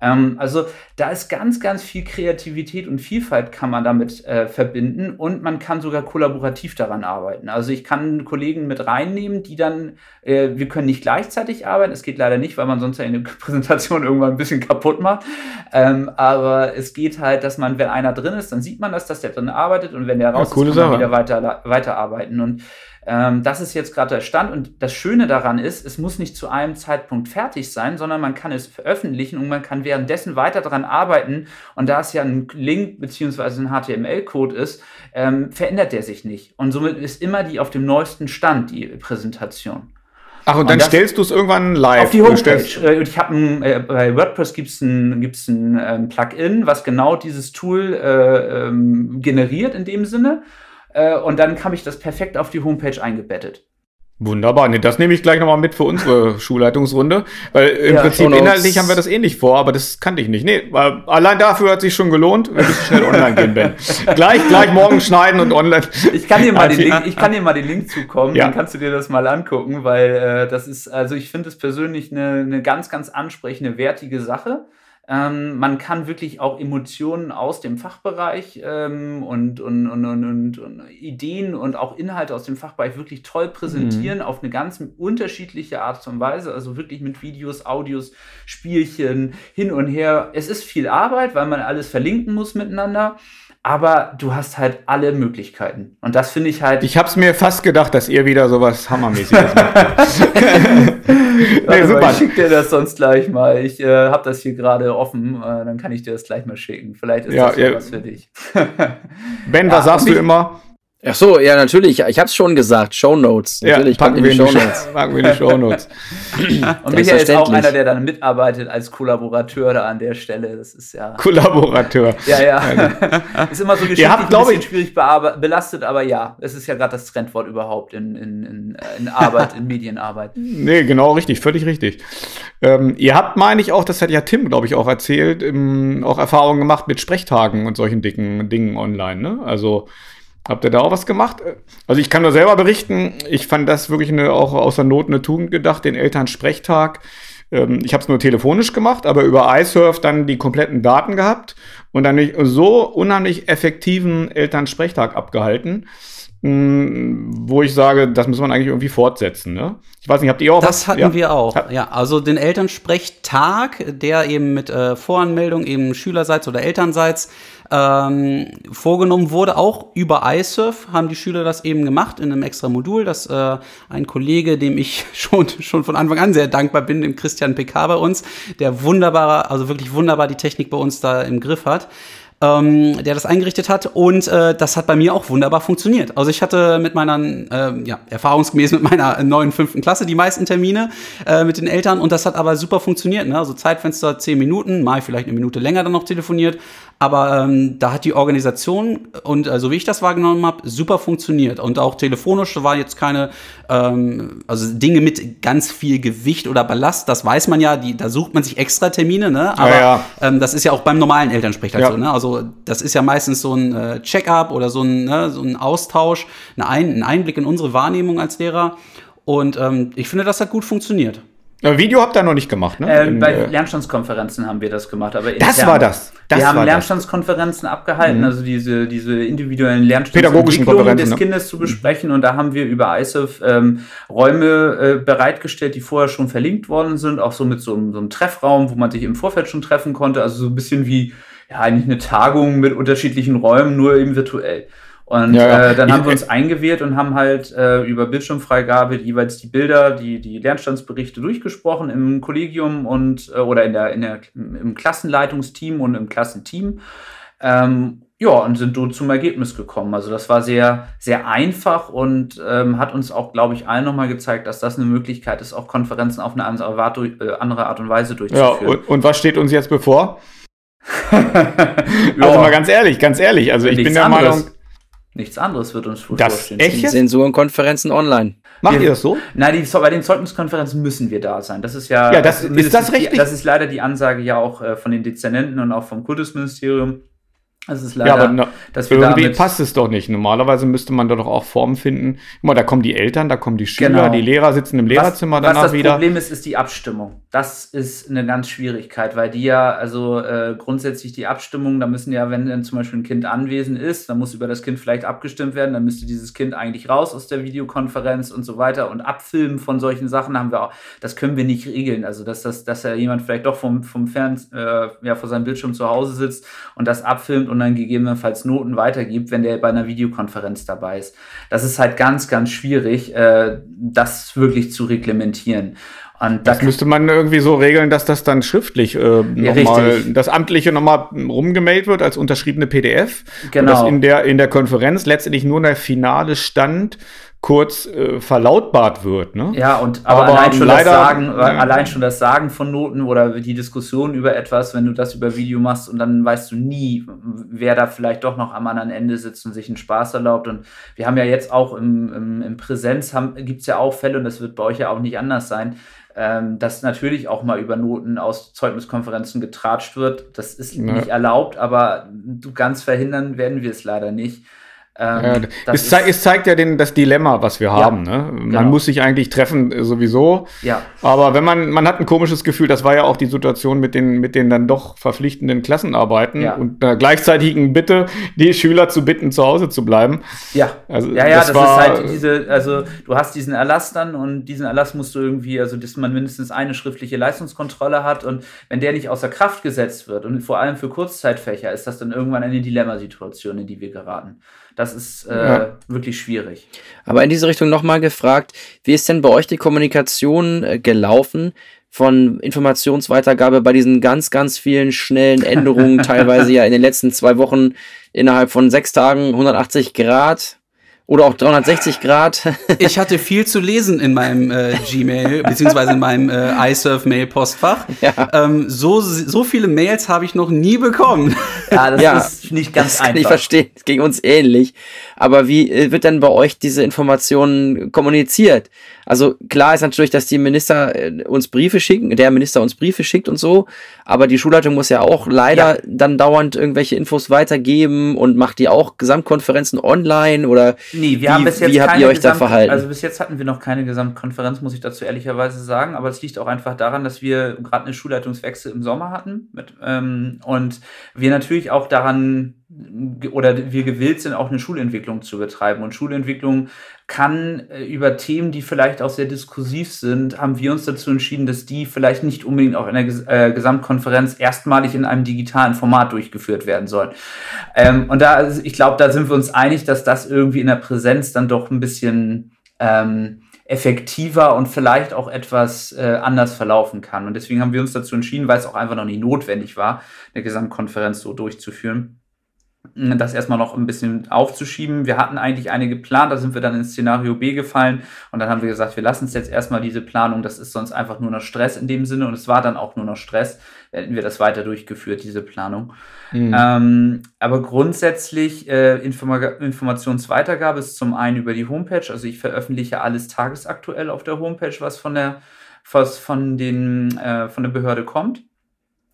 Ähm, also da ist ganz, ganz viel Kreativität und Vielfalt kann man damit äh, verbinden und man kann sogar kollaborativ daran arbeiten. Also ich kann Kollegen mit reinnehmen, die dann, äh, wir können nicht gleichzeitig arbeiten, es geht leider nicht, weil man sonst ja eine Präsentation irgendwann ein bisschen kaputt macht. Ähm, aber es geht halt, dass man, wenn einer drin ist, dann sieht man das, dass der drin arbeitet und wenn der raus ja, ist, kann man wieder weiter, weiterarbeiten. Und ähm, das ist jetzt gerade der Stand und das Schöne daran ist, es muss nicht zu einem Zeitpunkt fertig sein, sondern man kann es veröffentlichen und man kann währenddessen weiter daran arbeiten. Und da es ja ein Link beziehungsweise ein HTML-Code ist, ähm, verändert der sich nicht. Und somit ist immer die auf dem neuesten Stand, die Präsentation. Ach, und, und dann stellst du es irgendwann live. Auf die Homepage. Äh, ich habe äh, bei WordPress gibt es ein, gibt's ein ähm, Plugin, was genau dieses Tool äh, ähm, generiert in dem Sinne. Äh, und dann habe ich das perfekt auf die Homepage eingebettet. Wunderbar, nee, das nehme ich gleich nochmal mit für unsere Schulleitungsrunde, weil im ja, Prinzip inhaltlich haben wir das ähnlich vor, aber das kannte ich nicht. Nee, weil allein dafür hat sich schon gelohnt, wenn ich schnell online gehen bin. gleich, gleich morgen schneiden und online. Ich kann dir mal den Link, ich kann dir mal den Link zukommen, ja. dann kannst du dir das mal angucken, weil äh, das ist, also ich finde es persönlich eine, eine ganz, ganz ansprechende, wertige Sache. Ähm, man kann wirklich auch Emotionen aus dem Fachbereich ähm, und, und, und, und, und, Ideen und auch Inhalte aus dem Fachbereich wirklich toll präsentieren mhm. auf eine ganz unterschiedliche Art und Weise. Also wirklich mit Videos, Audios, Spielchen hin und her. Es ist viel Arbeit, weil man alles verlinken muss miteinander aber du hast halt alle Möglichkeiten. Und das finde ich halt. Ich habe es mir fast gedacht, dass ihr wieder sowas Hammermäßiges macht. nee, super. Ich schicke dir das sonst gleich mal. Ich äh, habe das hier gerade offen, äh, dann kann ich dir das gleich mal schicken. Vielleicht ist ja, das ja. was für dich. ben, was ja, sagst du immer? Ach so, ja, natürlich. Ich habe es schon gesagt. Show Notes. Natürlich, ja, packen, wir die Show Notes. packen wir die Show Notes. Und Michael ist auch einer, der dann mitarbeitet als Kollaborateur da an der Stelle. Das ist ja. Kollaborateur. Ja, ja. ist immer so geschichtlich habt, ein bisschen ich, schwierig belastet, aber ja, es ist ja gerade das Trendwort überhaupt in, in, in, in Arbeit, in Medienarbeit. Nee, genau richtig, völlig richtig. Ähm, ihr habt, meine ich, auch, das hat ja Tim, glaube ich, auch erzählt, im, auch Erfahrungen gemacht mit Sprechtagen und solchen dicken Dingen online, ne? Also Habt ihr da auch was gemacht? Also ich kann nur selber berichten, ich fand das wirklich eine, auch außer Not eine Tugend gedacht, den Elternsprechtag. Ähm, ich habe es nur telefonisch gemacht, aber über iSurf dann die kompletten Daten gehabt und dann so unheimlich effektiven Elternsprechtag abgehalten, wo ich sage, das muss man eigentlich irgendwie fortsetzen. Ne? Ich weiß nicht, habt ihr auch Das was? hatten ja. wir auch. Ja, also den Elternsprechtag, der eben mit äh, Voranmeldung eben Schülerseits oder Elternseits ähm, vorgenommen wurde, auch über iSurf haben die Schüler das eben gemacht in einem extra Modul, das äh, ein Kollege, dem ich schon, schon von Anfang an sehr dankbar bin, dem Christian PK bei uns, der wunderbar, also wirklich wunderbar die Technik bei uns da im Griff hat ähm, der das eingerichtet hat. Und äh, das hat bei mir auch wunderbar funktioniert. Also ich hatte mit meiner, äh, ja, erfahrungsgemäß mit meiner neuen fünften Klasse die meisten Termine äh, mit den Eltern und das hat aber super funktioniert. Ne? Also Zeitfenster zehn Minuten, mal vielleicht eine Minute länger dann noch telefoniert. Aber ähm, da hat die Organisation und äh, so wie ich das wahrgenommen habe, super funktioniert. Und auch telefonisch war jetzt keine, ähm, also Dinge mit ganz viel Gewicht oder Ballast, das weiß man ja, die, da sucht man sich extra Termine, ne? Aber ja, ja. Ähm, das ist ja auch beim normalen Elternsprech ja. so, ne? Also das ist ja meistens so ein äh, Check-up oder so ein, ne, so ein Austausch, ein, ein Einblick in unsere Wahrnehmung als Lehrer. Und ähm, ich finde, das hat gut funktioniert. Video habt ihr noch nicht gemacht, ne? Äh, In, bei Lernstandskonferenzen haben wir das gemacht, aber das war das. das wir haben Lernstandskonferenzen das. abgehalten, mhm. also diese, diese individuellen Lernstandsentwicklungen des ne? Kindes zu besprechen mhm. und da haben wir über ISIF ähm, Räume äh, bereitgestellt, die vorher schon verlinkt worden sind, auch so mit so, so einem Treffraum, wo man sich im Vorfeld schon treffen konnte, also so ein bisschen wie ja eigentlich eine Tagung mit unterschiedlichen Räumen, nur eben virtuell. Und ja. Äh, dann haben wir uns eingewählt und haben halt äh, über Bildschirmfreigabe jeweils die Bilder, die, die Lernstandsberichte durchgesprochen im Kollegium und äh, oder in der, in der, im Klassenleitungsteam und im Klassenteam. Ähm, ja, und sind dort zum Ergebnis gekommen. Also das war sehr, sehr einfach und ähm, hat uns auch, glaube ich, allen nochmal gezeigt, dass das eine Möglichkeit ist, auch Konferenzen auf eine andere Art, äh, und Weise durchzuführen. Ja, und, und was steht uns jetzt bevor? also mal ganz ehrlich, ganz ehrlich. Also ich bin der Meinung, Nichts anderes wird uns bevorstehen. Echt? Sensorenkonferenzen online. Macht wir, ihr das so? Nein, die, bei den Zeugniskonferenzen müssen wir da sein. Das ist ja. Ja, das, ist das richtig? das ist leider die Ansage ja auch äh, von den Dezernenten und auch vom Kultusministerium. Das ist leider, ja, aber na, dass wir irgendwie passt es doch nicht. Normalerweise müsste man doch auch Formen finden. Guck mal, da kommen die Eltern, da kommen die Schüler, genau. die Lehrer sitzen im Lehrerzimmer was, danach was das wieder. Das Problem ist, ist die Abstimmung. Das ist eine ganz Schwierigkeit, weil die ja, also äh, grundsätzlich die Abstimmung, da müssen ja, wenn dann zum Beispiel ein Kind anwesend ist, dann muss über das Kind vielleicht abgestimmt werden, dann müsste dieses Kind eigentlich raus aus der Videokonferenz und so weiter und abfilmen von solchen Sachen haben wir auch. Das können wir nicht regeln. Also dass das, dass ja jemand vielleicht doch vom vom Fern, äh, ja vor seinem Bildschirm zu Hause sitzt und das abfilmt und dann gegebenenfalls Noten weitergibt, wenn der bei einer Videokonferenz dabei ist. Das ist halt ganz, ganz schwierig, äh, das wirklich zu reglementieren. Und das müsste man irgendwie so regeln, dass das dann schriftlich äh, ja, nochmal, das Amtliche nochmal rumgemailt wird als unterschriebene PDF. Genau. Und dass in der, in der Konferenz letztendlich nur der finale Stand kurz äh, verlautbart wird. Ne? Ja, und aber, aber allein, schon leider, das Sagen, ja. allein schon das Sagen von Noten oder die Diskussion über etwas, wenn du das über Video machst und dann weißt du nie, wer da vielleicht doch noch am anderen Ende sitzt und sich einen Spaß erlaubt. Und wir haben ja jetzt auch im, im, im Präsenz, gibt es ja auch Fälle, und das wird bei euch ja auch nicht anders sein, ähm, dass natürlich auch mal über Noten aus Zeugniskonferenzen getratscht wird. Das ist ja. nicht erlaubt, aber du ganz verhindern werden wir es leider nicht. Ähm, ja, es, zeigt, es, zeigt ja den, das Dilemma, was wir ja, haben. Ne? Man genau. muss sich eigentlich treffen äh, sowieso. Ja. Aber wenn man, man hat ein komisches Gefühl, das war ja auch die Situation mit den, mit den dann doch verpflichtenden Klassenarbeiten ja. und der gleichzeitigen Bitte, die Schüler zu bitten, zu Hause zu bleiben. Ja, also, ja, ja, das, das war, ist halt diese, also du hast diesen Erlass dann und diesen Erlass musst du irgendwie, also dass man mindestens eine schriftliche Leistungskontrolle hat und wenn der nicht außer Kraft gesetzt wird und vor allem für Kurzzeitfächer ist das dann irgendwann eine Dilemmasituation, in die wir geraten. Das ist äh, ja. wirklich schwierig. Aber in diese Richtung nochmal gefragt, wie ist denn bei euch die Kommunikation äh, gelaufen von Informationsweitergabe bei diesen ganz, ganz vielen schnellen Änderungen, teilweise ja in den letzten zwei Wochen innerhalb von sechs Tagen 180 Grad? Oder auch 360 Grad. ich hatte viel zu lesen in meinem äh, Gmail, beziehungsweise in meinem äh, iSurf-Mail-Postfach. Ja. Ähm, so, so viele Mails habe ich noch nie bekommen. Ja, das ja, ist nicht ganz das einfach. Kann ich verstehen. Es ging uns ähnlich. Aber wie äh, wird denn bei euch diese Information kommuniziert? Also klar ist natürlich, dass die Minister äh, uns Briefe schicken, der Minister uns Briefe schickt und so, aber die Schulleitung muss ja auch leider ja. dann dauernd irgendwelche Infos weitergeben und macht die auch Gesamtkonferenzen online oder nee, wir wie, haben bis jetzt wie habt ihr euch Gesamt da verhalten? Also bis jetzt hatten wir noch keine Gesamtkonferenz, muss ich dazu ehrlicherweise sagen, aber es liegt auch einfach daran, dass wir gerade eine Schulleitungswechsel im Sommer hatten mit, ähm, und wir natürlich auch daran oder wir gewillt sind, auch eine Schulentwicklung zu betreiben. Und Schulentwicklung kann äh, über Themen, die vielleicht auch sehr diskursiv sind, haben wir uns dazu entschieden, dass die vielleicht nicht unbedingt auch in der äh, Gesamtkonferenz erstmalig in einem digitalen Format durchgeführt werden sollen. Ähm, und da, ich glaube, da sind wir uns einig, dass das irgendwie in der Präsenz dann doch ein bisschen ähm, effektiver und vielleicht auch etwas äh, anders verlaufen kann. Und deswegen haben wir uns dazu entschieden, weil es auch einfach noch nicht notwendig war, eine Gesamtkonferenz so durchzuführen das erstmal noch ein bisschen aufzuschieben. Wir hatten eigentlich eine geplant, da sind wir dann ins Szenario B gefallen und dann haben wir gesagt, wir lassen es jetzt erstmal diese Planung, das ist sonst einfach nur noch Stress in dem Sinne und es war dann auch nur noch Stress, hätten wir das weiter durchgeführt, diese Planung. Mhm. Ähm, aber grundsätzlich äh, Informa Informationsweitergabe ist zum einen über die Homepage, also ich veröffentliche alles tagesaktuell auf der Homepage, was von der was von den äh, von der Behörde kommt.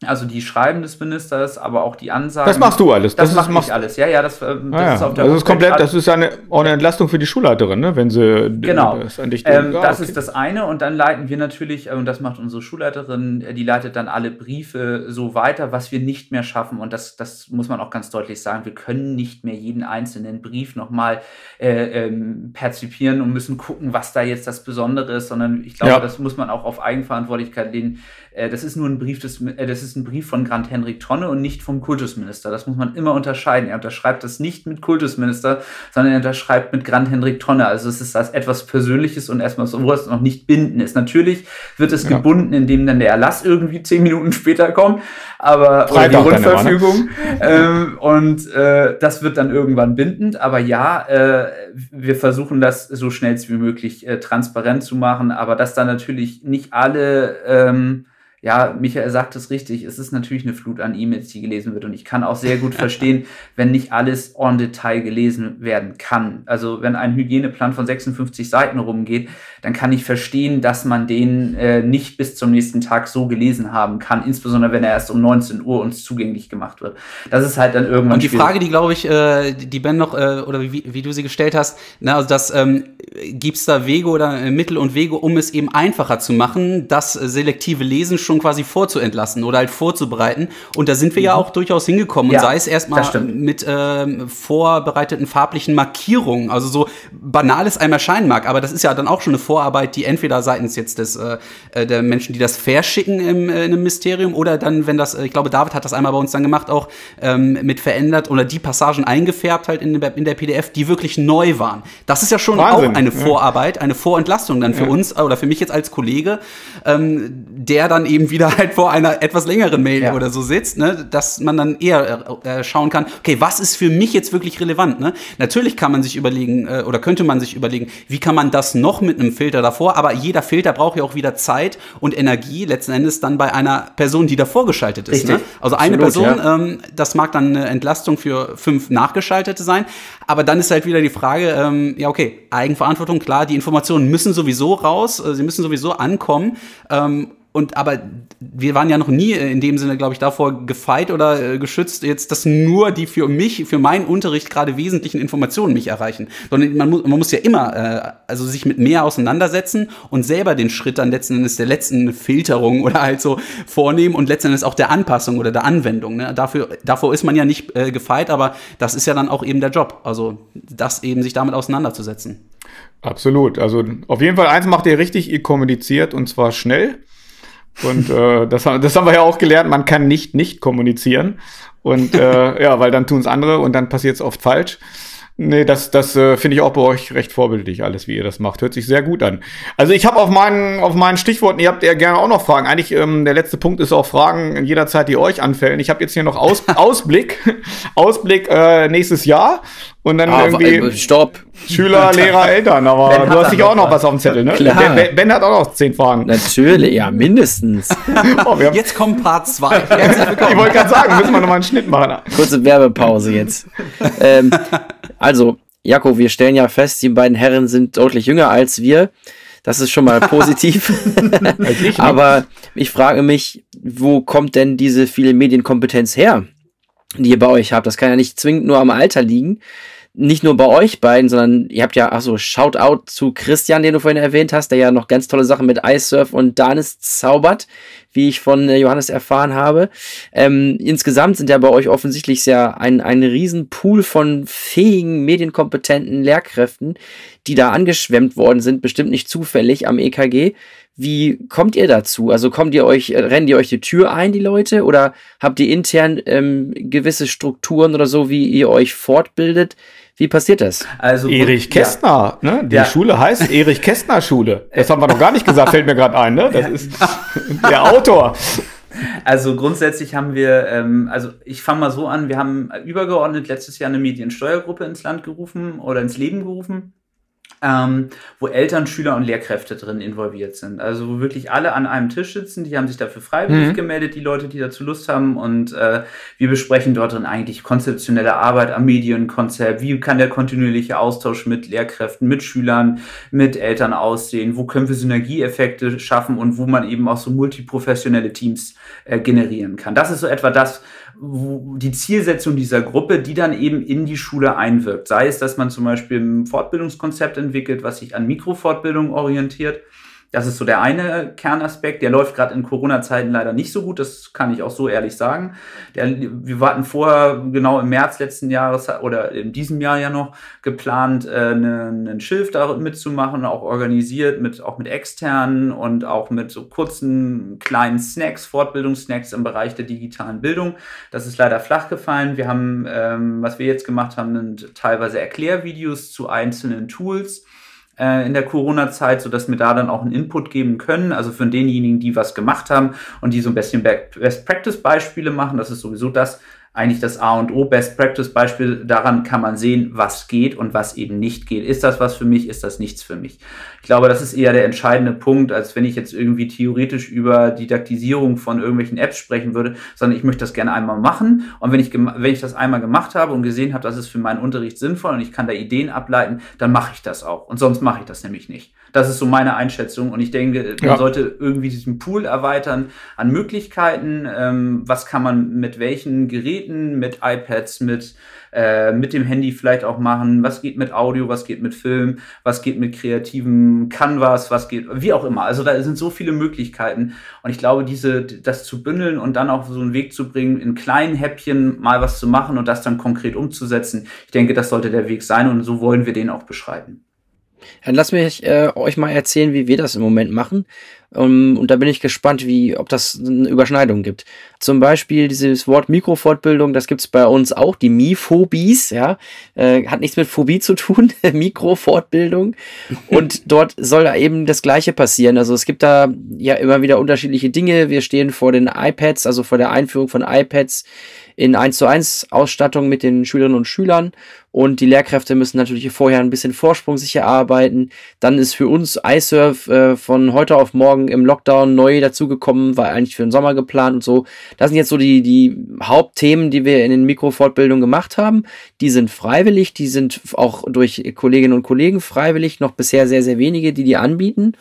Also die Schreiben des Ministers, aber auch die Ansagen. Das machst du alles. Das, das mache ich alles. Ja, ja, das, äh, das ah, ist auf der Das ist komplett, das ist eine, auch eine Entlastung für die Schulleiterin, ne? wenn sie genau. das an dich ähm, ah, Das okay. ist das eine und dann leiten wir natürlich, äh, und das macht unsere Schulleiterin, äh, die leitet dann alle Briefe so weiter, was wir nicht mehr schaffen. Und das, das muss man auch ganz deutlich sagen. Wir können nicht mehr jeden einzelnen Brief nochmal äh, ähm, perzipieren und müssen gucken, was da jetzt das Besondere ist, sondern ich glaube, ja. das muss man auch auf Eigenverantwortlichkeit lehnen. Äh, das ist nur ein Brief des, äh, das ist ein Brief von Grant Henrik Tonne und nicht vom Kultusminister. Das muss man immer unterscheiden. Er unterschreibt das nicht mit Kultusminister, sondern er unterschreibt mit Grant Henrik Tonne. Also es ist das etwas Persönliches und erstmal so, wo es noch nicht binden ist. Natürlich wird es ja. gebunden, indem dann der Erlass irgendwie zehn Minuten später kommt, aber oder die Rundverfügung. ähm, und äh, das wird dann irgendwann bindend. Aber ja, äh, wir versuchen das so schnell wie möglich äh, transparent zu machen, aber dass da natürlich nicht alle ähm, ja, Michael sagt es richtig, es ist natürlich eine Flut an E-Mails, die gelesen wird. Und ich kann auch sehr gut verstehen, wenn nicht alles en Detail gelesen werden kann. Also wenn ein Hygieneplan von 56 Seiten rumgeht, dann kann ich verstehen, dass man den äh, nicht bis zum nächsten Tag so gelesen haben kann, insbesondere wenn er erst um 19 Uhr uns zugänglich gemacht wird. Das ist halt dann irgendwann. Und die schwierig. Frage, die glaube ich, äh, die Ben noch, äh, oder wie, wie du sie gestellt hast, na, also das ähm, gibt es da Wege oder äh, Mittel und Wege, um es eben einfacher zu machen, das äh, selektive Lesen schon quasi vorzuentlassen oder halt vorzubereiten. Und da sind wir mhm. ja auch durchaus hingekommen. Ja, und sei es erstmal mit ähm, vorbereiteten farblichen Markierungen. Also so banal es einem erscheinen mag, aber das ist ja dann auch schon eine Vorarbeit, die entweder seitens jetzt des äh, äh der Menschen, die das verschicken im, äh, in einem Ministerium, oder dann, wenn das, äh, ich glaube, David hat das einmal bei uns dann gemacht, auch ähm, mit verändert oder die Passagen eingefärbt halt in der, in der PDF, die wirklich neu waren. Das ist ja schon Wahnsinn, auch eine Vorarbeit, eine Vorentlastung dann für ja. uns oder für mich jetzt als Kollege, ähm, der dann eben wieder halt vor einer etwas längeren Mail ja. oder so sitzt, ne, dass man dann eher äh, äh, schauen kann, okay, was ist für mich jetzt wirklich relevant? Ne? Natürlich kann man sich überlegen äh, oder könnte man sich überlegen, wie kann man das noch mit einem Filter davor, aber jeder Filter braucht ja auch wieder Zeit und Energie, letzten Endes dann bei einer Person, die davor geschaltet ist. Ne? Also eine Absolut, Person, ja. ähm, das mag dann eine Entlastung für fünf Nachgeschaltete sein, aber dann ist halt wieder die Frage, ähm, ja okay, Eigenverantwortung, klar, die Informationen müssen sowieso raus, äh, sie müssen sowieso ankommen. Ähm, und aber wir waren ja noch nie in dem Sinne, glaube ich, davor gefeit oder äh, geschützt, jetzt, dass nur die für mich, für meinen Unterricht gerade wesentlichen Informationen mich erreichen. Sondern man, mu man muss ja immer äh, also sich mit mehr auseinandersetzen und selber den Schritt dann letzten Endes der letzten Filterung oder halt so vornehmen und letzten Endes auch der Anpassung oder der Anwendung. Ne? Dafür, davor ist man ja nicht äh, gefeit, aber das ist ja dann auch eben der Job. Also das eben sich damit auseinanderzusetzen. Absolut. Also auf jeden Fall eins macht ihr richtig, ihr kommuniziert und zwar schnell. Und äh, das, das haben wir ja auch gelernt, man kann nicht nicht kommunizieren. Und äh, ja, weil dann tun es andere und dann passiert es oft falsch. Nee, das, das äh, finde ich auch bei euch recht vorbildlich, alles, wie ihr das macht. Hört sich sehr gut an. Also ich habe auf meinen, auf meinen Stichworten, ihr habt ja gerne auch noch Fragen. Eigentlich, ähm, der letzte Punkt ist auch Fragen jederzeit, die euch anfällen. Ich habe jetzt hier noch Aus Ausblick, Ausblick äh, nächstes Jahr und dann ah, irgendwie Stopp. Schüler, Lehrer, Eltern. Aber ben du hast sicher auch noch was auf dem Zettel, ne? Klar. Ben, ben, hat auch noch zehn Fragen. Natürlich, ja, mindestens. oh, jetzt kommt Part 2. Ich wollte gerade sagen, müssen wir nochmal einen Schnitt machen. Kurze Werbepause jetzt. ähm, also, Jakob, wir stellen ja fest, die beiden Herren sind deutlich jünger als wir. Das ist schon mal positiv. Aber ich frage mich, wo kommt denn diese viele Medienkompetenz her, die ihr bei euch habt? Das kann ja nicht zwingend nur am Alter liegen nicht nur bei euch beiden, sondern ihr habt ja, achso, Shoutout zu Christian, den du vorhin erwähnt hast, der ja noch ganz tolle Sachen mit Icesurf und Danis zaubert, wie ich von äh, Johannes erfahren habe. Ähm, insgesamt sind ja bei euch offensichtlich sehr ein, ein riesen Pool von fähigen, medienkompetenten Lehrkräften, die da angeschwemmt worden sind, bestimmt nicht zufällig am EKG. Wie kommt ihr dazu? Also kommt ihr euch, äh, rennen die euch die Tür ein, die Leute, oder habt ihr intern ähm, gewisse Strukturen oder so, wie ihr euch fortbildet? Wie passiert das? Also Erich Kästner, ja. ne? Die ja. Schule heißt Erich Kästner Schule. Das haben wir noch gar nicht gesagt, fällt mir gerade ein, ne? Das ja. ist der Autor. Also grundsätzlich haben wir, ähm, also ich fange mal so an, wir haben übergeordnet letztes Jahr eine Mediensteuergruppe ins Land gerufen oder ins Leben gerufen ähm, wo Eltern, Schüler und Lehrkräfte drin involviert sind. Also wo wirklich alle an einem Tisch sitzen, die haben sich dafür freiwillig mhm. gemeldet, die Leute, die dazu Lust haben. Und äh, wir besprechen dort drin eigentlich konzeptionelle Arbeit am Medienkonzept. Wie kann der kontinuierliche Austausch mit Lehrkräften, mit Schülern, mit Eltern aussehen? Wo können wir Synergieeffekte schaffen und wo man eben auch so multiprofessionelle Teams äh, generieren kann? Das ist so etwa das, die Zielsetzung dieser Gruppe, die dann eben in die Schule einwirkt. Sei es, dass man zum Beispiel ein Fortbildungskonzept entwickelt, was sich an Mikrofortbildung orientiert das ist so der eine Kernaspekt. Der läuft gerade in Corona-Zeiten leider nicht so gut, das kann ich auch so ehrlich sagen. Der, wir warten vorher, genau im März letzten Jahres oder in diesem Jahr ja noch, geplant, äh, einen, einen Schilf da mitzumachen, auch organisiert, mit, auch mit externen und auch mit so kurzen kleinen Snacks, Fortbildungssnacks im Bereich der digitalen Bildung. Das ist leider flach gefallen. Wir haben, ähm, was wir jetzt gemacht haben, sind teilweise Erklärvideos zu einzelnen Tools in der Corona-Zeit, sodass wir da dann auch einen Input geben können. Also für denjenigen, die was gemacht haben und die so ein bisschen Best-Practice-Beispiele machen. Das ist sowieso das, eigentlich das A und O, Best Practice Beispiel. Daran kann man sehen, was geht und was eben nicht geht. Ist das was für mich? Ist das nichts für mich? Ich glaube, das ist eher der entscheidende Punkt, als wenn ich jetzt irgendwie theoretisch über Didaktisierung von irgendwelchen Apps sprechen würde, sondern ich möchte das gerne einmal machen. Und wenn ich, wenn ich das einmal gemacht habe und gesehen habe, das ist für meinen Unterricht sinnvoll und ich kann da Ideen ableiten, dann mache ich das auch. Und sonst mache ich das nämlich nicht. Das ist so meine Einschätzung. Und ich denke, man ja. sollte irgendwie diesen Pool erweitern an Möglichkeiten. Ähm, was kann man mit welchen Geräten, mit iPads, mit, äh, mit dem Handy vielleicht auch machen? Was geht mit Audio? Was geht mit Film? Was geht mit kreativen Canvas? Was geht, wie auch immer. Also da sind so viele Möglichkeiten. Und ich glaube, diese, das zu bündeln und dann auch so einen Weg zu bringen, in kleinen Häppchen mal was zu machen und das dann konkret umzusetzen, ich denke, das sollte der Weg sein und so wollen wir den auch beschreiten. Dann lasst mich äh, euch mal erzählen, wie wir das im Moment machen. Um, und da bin ich gespannt, wie, ob das eine Überschneidung gibt. Zum Beispiel dieses Wort Mikrofortbildung, das gibt's bei uns auch, die Mi-Phobies, ja. Äh, hat nichts mit Phobie zu tun, Mikrofortbildung. Und dort soll da eben das Gleiche passieren. Also es gibt da ja immer wieder unterschiedliche Dinge. Wir stehen vor den iPads, also vor der Einführung von iPads in 1 zu 1 Ausstattung mit den Schülerinnen und Schülern und die Lehrkräfte müssen natürlich vorher ein bisschen Vorsprung sich erarbeiten. Dann ist für uns iSurf äh, von heute auf morgen im Lockdown neu dazugekommen, war eigentlich für den Sommer geplant und so. Das sind jetzt so die, die Hauptthemen, die wir in den Mikrofortbildungen gemacht haben. Die sind freiwillig, die sind auch durch Kolleginnen und Kollegen freiwillig, noch bisher sehr, sehr wenige, die die anbieten.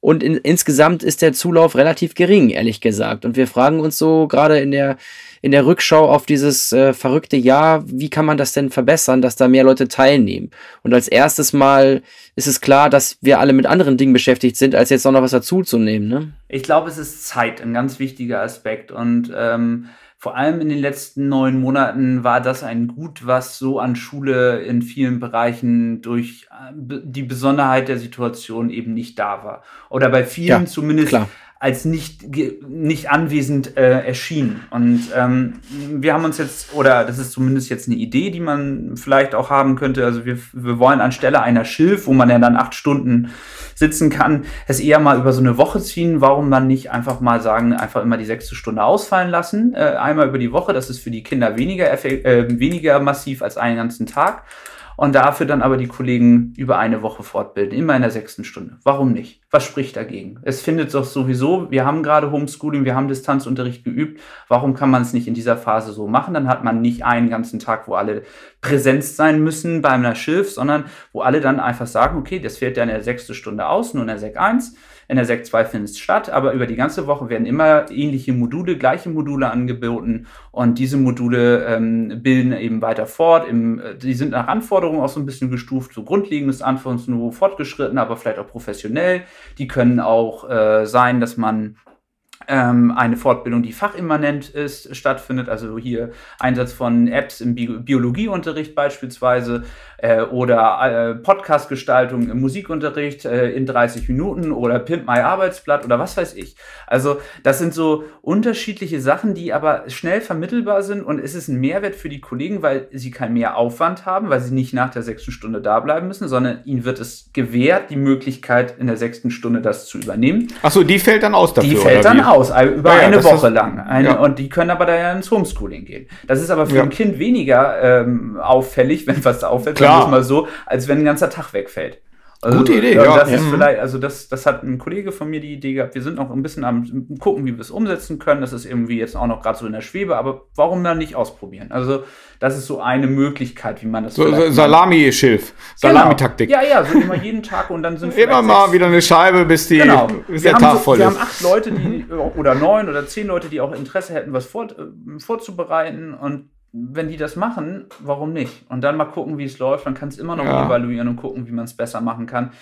Und in, insgesamt ist der Zulauf relativ gering, ehrlich gesagt. Und wir fragen uns so gerade in der in der Rückschau auf dieses äh, verrückte Jahr, wie kann man das denn verbessern, dass da mehr Leute teilnehmen? Und als erstes Mal ist es klar, dass wir alle mit anderen Dingen beschäftigt sind, als jetzt noch was dazuzunehmen. Ne? Ich glaube, es ist Zeit, ein ganz wichtiger Aspekt. Und ähm, vor allem in den letzten neun Monaten war das ein Gut, was so an Schule in vielen Bereichen durch äh, die Besonderheit der Situation eben nicht da war. Oder bei vielen ja, zumindest klar als nicht, nicht anwesend äh, erschienen. Und ähm, wir haben uns jetzt, oder das ist zumindest jetzt eine Idee, die man vielleicht auch haben könnte. Also wir, wir wollen anstelle einer Schilf, wo man ja dann acht Stunden sitzen kann, es eher mal über so eine Woche ziehen. Warum man nicht einfach mal sagen, einfach immer die sechste Stunde ausfallen lassen, äh, einmal über die Woche. Das ist für die Kinder weniger, äh, weniger massiv als einen ganzen Tag und dafür dann aber die Kollegen über eine Woche fortbilden, immer in der sechsten Stunde. Warum nicht? Was spricht dagegen? Es findet doch sowieso, wir haben gerade Homeschooling, wir haben Distanzunterricht geübt. Warum kann man es nicht in dieser Phase so machen? Dann hat man nicht einen ganzen Tag, wo alle präsent sein müssen bei einer Schilf, sondern wo alle dann einfach sagen, okay, das fährt ja in der sechsten Stunde aus, nur in der Sek 1 in der Sekt 2 findet es statt, aber über die ganze Woche werden immer ähnliche Module, gleiche Module angeboten und diese Module ähm, bilden eben weiter fort. Im, äh, die sind nach Anforderungen auch so ein bisschen gestuft, so grundlegendes Anforderungsniveau, fortgeschritten, aber vielleicht auch professionell. Die können auch äh, sein, dass man ähm, eine Fortbildung, die fachimmanent ist, stattfindet, also hier Einsatz von Apps im Bi Biologieunterricht beispielsweise äh, oder äh, Podcastgestaltung im Musikunterricht äh, in 30 Minuten oder Pimp My Arbeitsblatt oder was weiß ich. Also das sind so unterschiedliche Sachen, die aber schnell vermittelbar sind und es ist ein Mehrwert für die Kollegen, weil sie keinen Mehraufwand haben, weil sie nicht nach der sechsten Stunde da bleiben müssen, sondern ihnen wird es gewährt, die Möglichkeit in der sechsten Stunde das zu übernehmen. Achso, die fällt dann aus dafür. Die fällt dann wie? aus, also über ja, eine Woche ist, lang. Eine, ja. Und die können aber da ja ins Homeschooling gehen. Das ist aber für ein Kind weniger ähm, auffällig, wenn was auffällt, Klar. Sagen wir mal so, als wenn ein ganzer Tag wegfällt. Also, Gute Idee, ja. Das ist vielleicht, also das, das hat ein Kollege von mir die Idee gehabt. Wir sind noch ein bisschen am gucken, wie wir es umsetzen können. Das ist irgendwie jetzt auch noch gerade so in der Schwebe, aber warum dann nicht ausprobieren? Also, das ist so eine Möglichkeit, wie man das so, Salami-Schilf, Salami-Taktik. Genau. Ja, ja, so immer jeden Tag und dann sind immer mal sechs. wieder eine Scheibe, bis, die, genau. bis der Tag so, voll wir ist. Wir haben acht Leute, die oder neun oder zehn Leute, die auch Interesse hätten, was vor, äh, vorzubereiten und wenn die das machen, warum nicht? Und dann mal gucken, wie es läuft. Dann kann es immer noch ja. evaluieren und gucken, wie man es besser machen kann.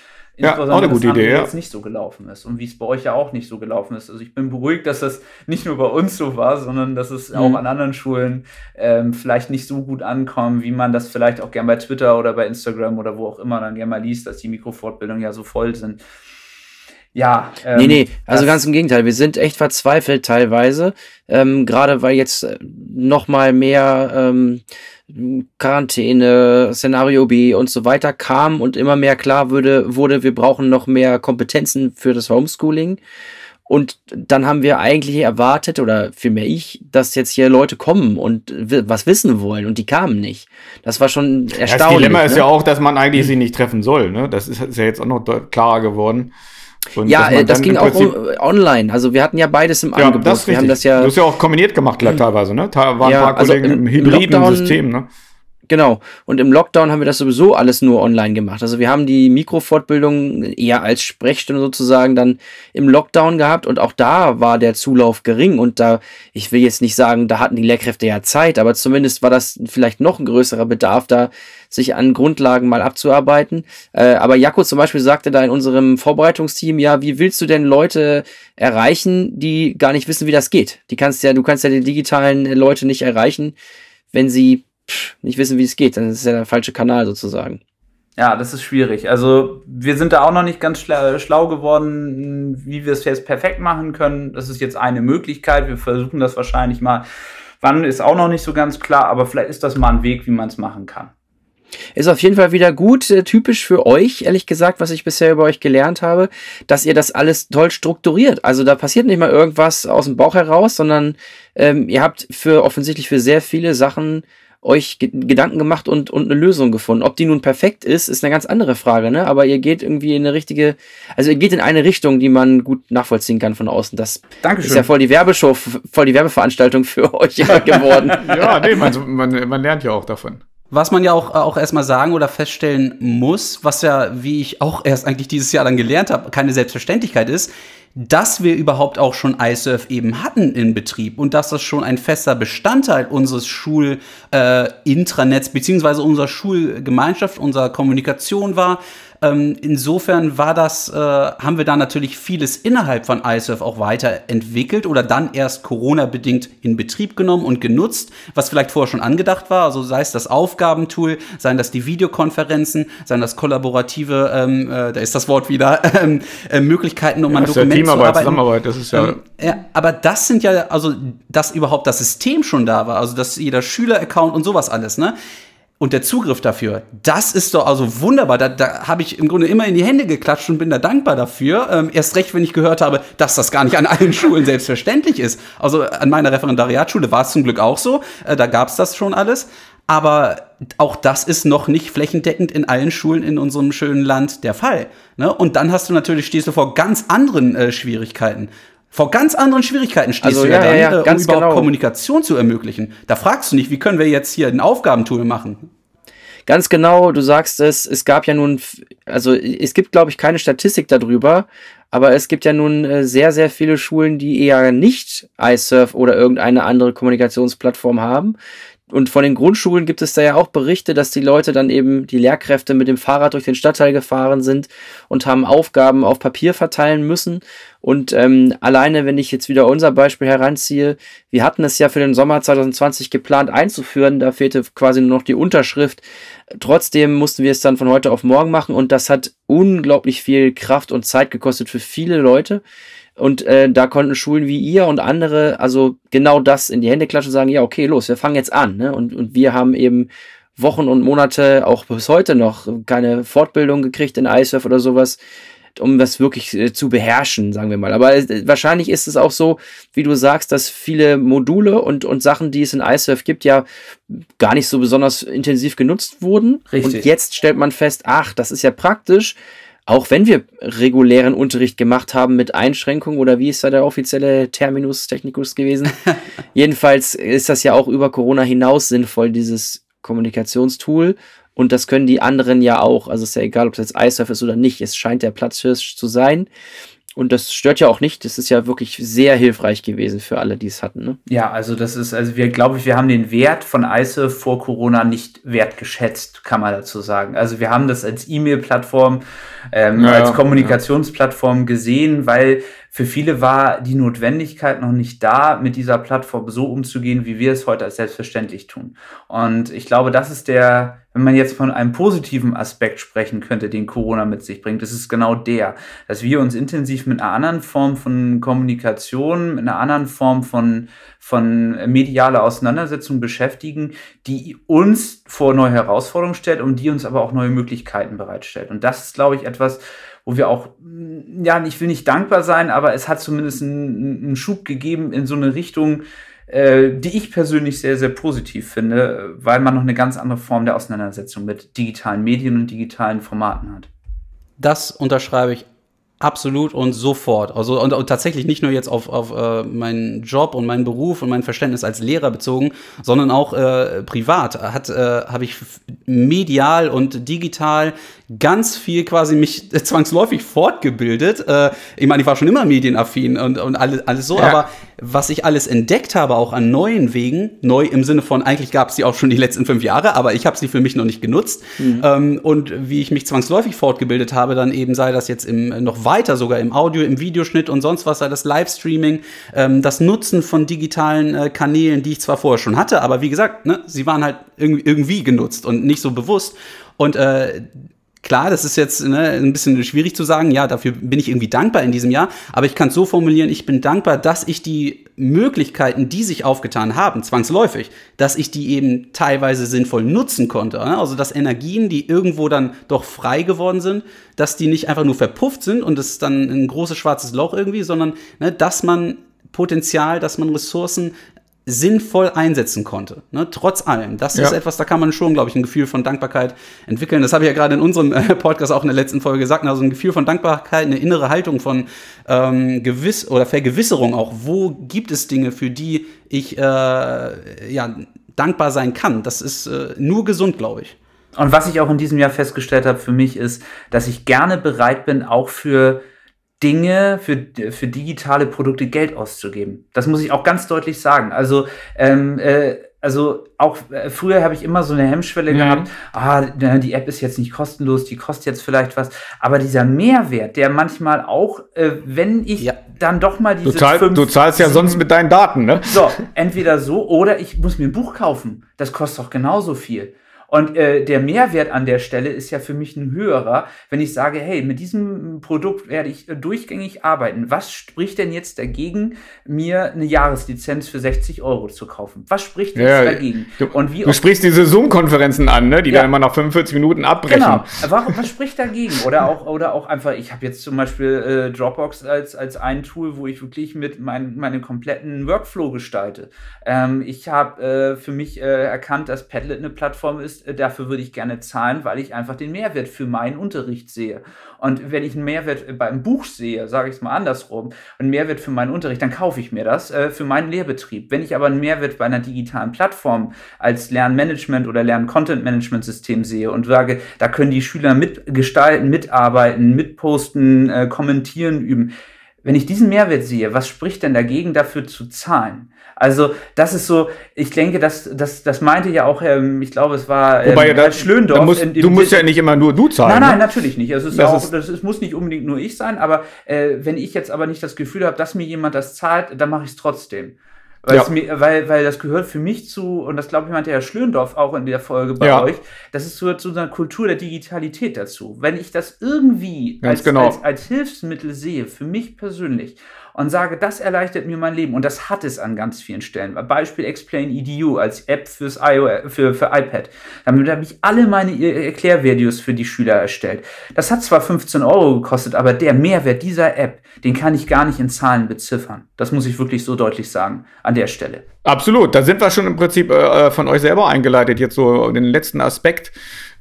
Ja, auch eine gute Idee, ja. jetzt nicht so gelaufen ist und wie es bei euch ja auch nicht so gelaufen ist. Also ich bin beruhigt, dass das nicht nur bei uns so war, sondern dass es mhm. auch an anderen Schulen ähm, vielleicht nicht so gut ankommt, wie man das vielleicht auch gern bei Twitter oder bei Instagram oder wo auch immer dann gerne mal liest, dass die Mikrofortbildungen ja so voll sind ja. Ähm, nee, nee, also ganz im Gegenteil. Wir sind echt verzweifelt teilweise. Ähm, Gerade weil jetzt äh, noch mal mehr ähm, Quarantäne, Szenario B und so weiter kam und immer mehr klar würde, wurde, wir brauchen noch mehr Kompetenzen für das Homeschooling. Und dann haben wir eigentlich erwartet, oder vielmehr ich, dass jetzt hier Leute kommen und was wissen wollen und die kamen nicht. Das war schon erstaunlich. Das Dilemma ne? ist ja auch, dass man eigentlich sie nicht treffen soll. Ne? Das ist, ist ja jetzt auch noch klarer geworden. Und ja, äh, das ging auch online. Also wir hatten ja beides im ja, Angebot. Das wir haben das ja. Du hast ja auch kombiniert gemacht mhm. teilweise, ne? Da waren ja, ein paar also Kollegen im, im hybriden System, ne? Genau. Und im Lockdown haben wir das sowieso alles nur online gemacht. Also wir haben die Mikrofortbildung eher als Sprechstunde sozusagen dann im Lockdown gehabt und auch da war der Zulauf gering und da, ich will jetzt nicht sagen, da hatten die Lehrkräfte ja Zeit, aber zumindest war das vielleicht noch ein größerer Bedarf da, sich an Grundlagen mal abzuarbeiten. Äh, aber Jakob zum Beispiel sagte da in unserem Vorbereitungsteam, ja, wie willst du denn Leute erreichen, die gar nicht wissen, wie das geht? Die kannst ja, du kannst ja die digitalen Leute nicht erreichen, wenn sie nicht wissen, wie es geht, dann ist es ja der falsche Kanal sozusagen. Ja, das ist schwierig. Also wir sind da auch noch nicht ganz schlau geworden, wie wir es jetzt perfekt machen können. Das ist jetzt eine Möglichkeit. Wir versuchen das wahrscheinlich mal. Wann ist auch noch nicht so ganz klar, aber vielleicht ist das mal ein Weg, wie man es machen kann. Ist auf jeden Fall wieder gut, äh, typisch für euch, ehrlich gesagt, was ich bisher über euch gelernt habe, dass ihr das alles toll strukturiert. Also da passiert nicht mal irgendwas aus dem Bauch heraus, sondern ähm, ihr habt für offensichtlich für sehr viele Sachen euch Gedanken gemacht und, und eine Lösung gefunden. Ob die nun perfekt ist, ist eine ganz andere Frage, ne? Aber ihr geht irgendwie in eine richtige, also ihr geht in eine Richtung, die man gut nachvollziehen kann von außen. Das Dankeschön. ist ja voll die Werbeshow, voll die Werbeveranstaltung für euch geworden. ja, nee, man, man, man lernt ja auch davon. Was man ja auch, auch erstmal sagen oder feststellen muss, was ja, wie ich auch erst eigentlich dieses Jahr dann gelernt habe, keine Selbstverständlichkeit ist, dass wir überhaupt auch schon iSurf eben hatten in Betrieb und dass das schon ein fester Bestandteil unseres Schul-Intranets äh, beziehungsweise unserer Schulgemeinschaft, unserer Kommunikation war. Ähm, insofern war das, äh, haben wir da natürlich vieles innerhalb von iSurf auch weiterentwickelt oder dann erst Corona-bedingt in Betrieb genommen und genutzt, was vielleicht vorher schon angedacht war. Also sei es das Aufgabentool, seien das die Videokonferenzen, seien das kollaborative, ähm, äh, da ist das Wort wieder, ähm, äh, Möglichkeiten, um ja, ein Dokument ja zu arbeiten. Zusammenarbeit, das ist ja, ähm, ja. Aber das sind ja, also, dass überhaupt das System schon da war, also dass jeder Schüler-Account und sowas alles, ne? Und der Zugriff dafür, das ist doch also wunderbar. Da, da habe ich im Grunde immer in die Hände geklatscht und bin da dankbar dafür. Ähm, erst recht, wenn ich gehört habe, dass das gar nicht an allen Schulen selbstverständlich ist. Also an meiner Referendariatsschule war es zum Glück auch so. Äh, da gab es das schon alles. Aber auch das ist noch nicht flächendeckend in allen Schulen in unserem schönen Land der Fall. Ne? Und dann hast du natürlich, stehst du vor ganz anderen äh, Schwierigkeiten. Vor ganz anderen Schwierigkeiten stehst also, du ja, ja ja, ja, äh, um überhaupt genau. Kommunikation zu ermöglichen. Da fragst du nicht, wie können wir jetzt hier ein Aufgabentool machen? Ganz genau, du sagst es, es gab ja nun, also es gibt, glaube ich, keine Statistik darüber, aber es gibt ja nun äh, sehr, sehr viele Schulen, die eher nicht iSurf oder irgendeine andere Kommunikationsplattform haben, und von den Grundschulen gibt es da ja auch Berichte, dass die Leute dann eben, die Lehrkräfte mit dem Fahrrad durch den Stadtteil gefahren sind und haben Aufgaben auf Papier verteilen müssen. Und ähm, alleine, wenn ich jetzt wieder unser Beispiel heranziehe, wir hatten es ja für den Sommer 2020 geplant einzuführen, da fehlte quasi nur noch die Unterschrift. Trotzdem mussten wir es dann von heute auf morgen machen und das hat unglaublich viel Kraft und Zeit gekostet für viele Leute. Und äh, da konnten Schulen wie ihr und andere also genau das in die Hände klatschen und sagen, ja, okay, los, wir fangen jetzt an. Ne? Und, und wir haben eben Wochen und Monate, auch bis heute noch, keine Fortbildung gekriegt in ISURF oder sowas, um das wirklich äh, zu beherrschen, sagen wir mal. Aber äh, wahrscheinlich ist es auch so, wie du sagst, dass viele Module und, und Sachen, die es in iSurf gibt, ja gar nicht so besonders intensiv genutzt wurden. Richtig. Und jetzt stellt man fest, ach, das ist ja praktisch auch wenn wir regulären Unterricht gemacht haben mit Einschränkungen oder wie ist da der offizielle Terminus technicus gewesen? Jedenfalls ist das ja auch über Corona hinaus sinnvoll, dieses Kommunikationstool. Und das können die anderen ja auch. Also ist ja egal, ob es jetzt iSurf ist oder nicht. Es scheint der Platzhirsch zu sein. Und das stört ja auch nicht. Das ist ja wirklich sehr hilfreich gewesen für alle, die es hatten. Ne? Ja, also das ist, also wir glaube ich, wir haben den Wert von ICE vor Corona nicht wertgeschätzt, kann man dazu sagen. Also wir haben das als E-Mail-Plattform, ähm, ja, als Kommunikationsplattform ja. gesehen, weil für viele war die Notwendigkeit noch nicht da, mit dieser Plattform so umzugehen, wie wir es heute als selbstverständlich tun. Und ich glaube, das ist der, wenn man jetzt von einem positiven Aspekt sprechen könnte, den Corona mit sich bringt, das ist genau der, dass wir uns intensiv mit einer anderen Form von Kommunikation, mit einer anderen Form von, von medialer Auseinandersetzung beschäftigen, die uns vor neue Herausforderungen stellt und die uns aber auch neue Möglichkeiten bereitstellt. Und das ist, glaube ich, etwas, wo wir auch, ja, ich will nicht dankbar sein, aber es hat zumindest einen, einen Schub gegeben in so eine Richtung, äh, die ich persönlich sehr, sehr positiv finde, weil man noch eine ganz andere Form der Auseinandersetzung mit digitalen Medien und digitalen Formaten hat. Das unterschreibe ich Absolut und sofort. Also und, und tatsächlich nicht nur jetzt auf, auf äh, meinen Job und meinen Beruf und mein Verständnis als Lehrer bezogen, sondern auch äh, privat. Hat äh, habe ich medial und digital ganz viel quasi mich zwangsläufig fortgebildet. Äh, ich meine, ich war schon immer medienaffin und, und alles, alles so, ja. aber was ich alles entdeckt habe, auch an neuen Wegen, neu im Sinne von, eigentlich gab es die auch schon die letzten fünf Jahre, aber ich habe sie für mich noch nicht genutzt. Mhm. Ähm, und wie ich mich zwangsläufig fortgebildet habe, dann eben sei das jetzt im, noch weiter sogar im Audio, im Videoschnitt und sonst was, das Livestreaming, ähm, das Nutzen von digitalen äh, Kanälen, die ich zwar vorher schon hatte, aber wie gesagt, ne, sie waren halt irgendwie, irgendwie genutzt und nicht so bewusst. Und äh, Klar, das ist jetzt ne, ein bisschen schwierig zu sagen, ja, dafür bin ich irgendwie dankbar in diesem Jahr, aber ich kann es so formulieren, ich bin dankbar, dass ich die Möglichkeiten, die sich aufgetan haben, zwangsläufig, dass ich die eben teilweise sinnvoll nutzen konnte. Ne? Also dass Energien, die irgendwo dann doch frei geworden sind, dass die nicht einfach nur verpufft sind und es dann ein großes schwarzes Loch irgendwie, sondern ne, dass man Potenzial, dass man Ressourcen sinnvoll einsetzen konnte. Ne? Trotz allem. Das ja. ist etwas, da kann man schon, glaube ich, ein Gefühl von Dankbarkeit entwickeln. Das habe ich ja gerade in unserem äh, Podcast auch in der letzten Folge gesagt. Also ein Gefühl von Dankbarkeit, eine innere Haltung von ähm, Gewiss oder Vergewisserung auch. Wo gibt es Dinge, für die ich äh, ja, dankbar sein kann? Das ist äh, nur gesund, glaube ich. Und was ich auch in diesem Jahr festgestellt habe für mich ist, dass ich gerne bereit bin, auch für Dinge für, für digitale Produkte Geld auszugeben. Das muss ich auch ganz deutlich sagen. Also ähm, äh, also auch äh, früher habe ich immer so eine Hemmschwelle mhm. gehabt, ah, die App ist jetzt nicht kostenlos, die kostet jetzt vielleicht was, aber dieser Mehrwert, der manchmal auch, äh, wenn ich ja. dann doch mal diese du, zahl, fünf, du zahlst ja sieben, sonst mit deinen Daten, ne? So, entweder so oder ich muss mir ein Buch kaufen. Das kostet doch genauso viel. Und äh, der Mehrwert an der Stelle ist ja für mich ein höherer, wenn ich sage, hey, mit diesem Produkt werde ich äh, durchgängig arbeiten. Was spricht denn jetzt dagegen, mir eine Jahreslizenz für 60 Euro zu kaufen? Was spricht jetzt ja, dagegen? Du, Und wie du sprichst diese Zoom-Konferenzen an, ne? die ja. dann immer nach 45 Minuten abbrechen. Genau. Warum, was spricht dagegen? Oder auch, oder auch einfach, ich habe jetzt zum Beispiel äh, Dropbox als, als ein Tool, wo ich wirklich mit mein, meinem kompletten Workflow gestalte. Ähm, ich habe äh, für mich äh, erkannt, dass Padlet eine Plattform ist, äh, dafür würde ich gerne zahlen, weil ich einfach den Mehrwert für meinen Unterricht sehe. Und wenn ich einen Mehrwert beim Buch sehe, sage ich es mal andersrum, einen Mehrwert für meinen Unterricht, dann kaufe ich mir das äh, für meinen Lehrbetrieb. Wenn ich aber einen Mehrwert bei einer digitalen Plattform als Lernmanagement oder Lern-Content-Management-System sehe und sage, da können die Schüler mitgestalten, mitarbeiten, mitposten, äh, kommentieren, üben. Wenn ich diesen Mehrwert sehe, was spricht denn dagegen, dafür zu zahlen? Also das ist so, ich denke, das, das, das meinte ja auch, ähm, ich glaube, es war ähm, Wobei, da, Schlöndorff. Musst, in, in, du musst ja nicht immer nur du zahlen. Nein, nein, ne? natürlich nicht. Also es ist das, auch, ist das ist, muss nicht unbedingt nur ich sein, aber äh, wenn ich jetzt aber nicht das Gefühl habe, dass mir jemand das zahlt, dann mache ich es trotzdem. Ja. Mir, weil, weil das gehört für mich zu, und das glaube ich meinte Herr Schlöndorff auch in der Folge bei ja. euch, das ist so zu einer Kultur der Digitalität dazu. Wenn ich das irgendwie als, genau. als, als Hilfsmittel sehe, für mich persönlich, und sage, das erleichtert mir mein Leben. Und das hat es an ganz vielen Stellen. Beispiel Explain EDU als App fürs iOS, für, für iPad. Damit habe ich alle meine Erklärvideos für die Schüler erstellt. Das hat zwar 15 Euro gekostet, aber der Mehrwert dieser App, den kann ich gar nicht in Zahlen beziffern. Das muss ich wirklich so deutlich sagen an der Stelle. Absolut. Da sind wir schon im Prinzip äh, von euch selber eingeleitet, jetzt so den letzten Aspekt.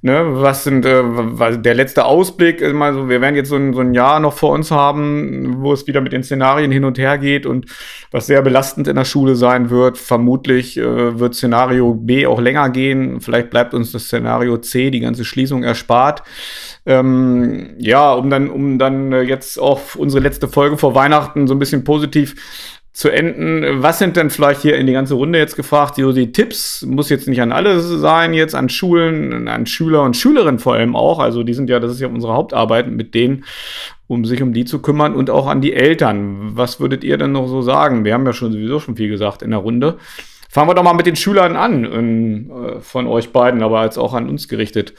Ne, was sind äh, der letzte Ausblick? Mal so, wir werden jetzt so ein, so ein Jahr noch vor uns haben, wo es wieder mit den Szenarien hin und her geht und was sehr belastend in der Schule sein wird. Vermutlich äh, wird Szenario B auch länger gehen. Vielleicht bleibt uns das Szenario C, die ganze Schließung, erspart. Ähm, ja, um dann, um dann äh, jetzt auch unsere letzte Folge vor Weihnachten so ein bisschen positiv zu enden. Was sind denn vielleicht hier in die ganze Runde jetzt gefragt, so die Tipps? Muss jetzt nicht an alle sein, jetzt an Schulen, an Schüler und Schülerinnen vor allem auch. Also die sind ja, das ist ja unsere Hauptarbeit mit denen, um sich um die zu kümmern und auch an die Eltern. Was würdet ihr denn noch so sagen? Wir haben ja schon sowieso schon viel gesagt in der Runde. Fangen wir doch mal mit den Schülern an, in, äh, von euch beiden, aber jetzt auch an uns gerichtet.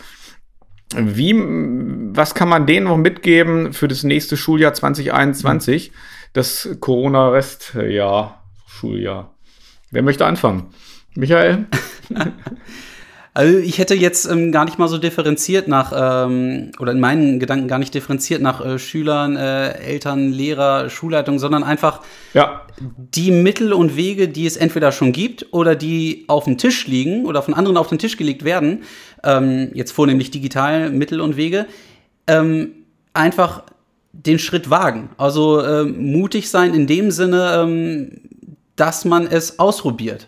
Wie, was kann man denen noch mitgeben für das nächste Schuljahr 2021? Mhm das Corona-Restjahr, Schuljahr. Wer möchte anfangen? Michael? Also ich hätte jetzt ähm, gar nicht mal so differenziert nach, ähm, oder in meinen Gedanken gar nicht differenziert nach äh, Schülern, äh, Eltern, Lehrer, Schulleitung, sondern einfach ja. die Mittel und Wege, die es entweder schon gibt oder die auf dem Tisch liegen oder von anderen auf den Tisch gelegt werden, ähm, jetzt vornehmlich digital Mittel und Wege, ähm, einfach den Schritt wagen. Also äh, mutig sein in dem Sinne, ähm, dass man es ausprobiert.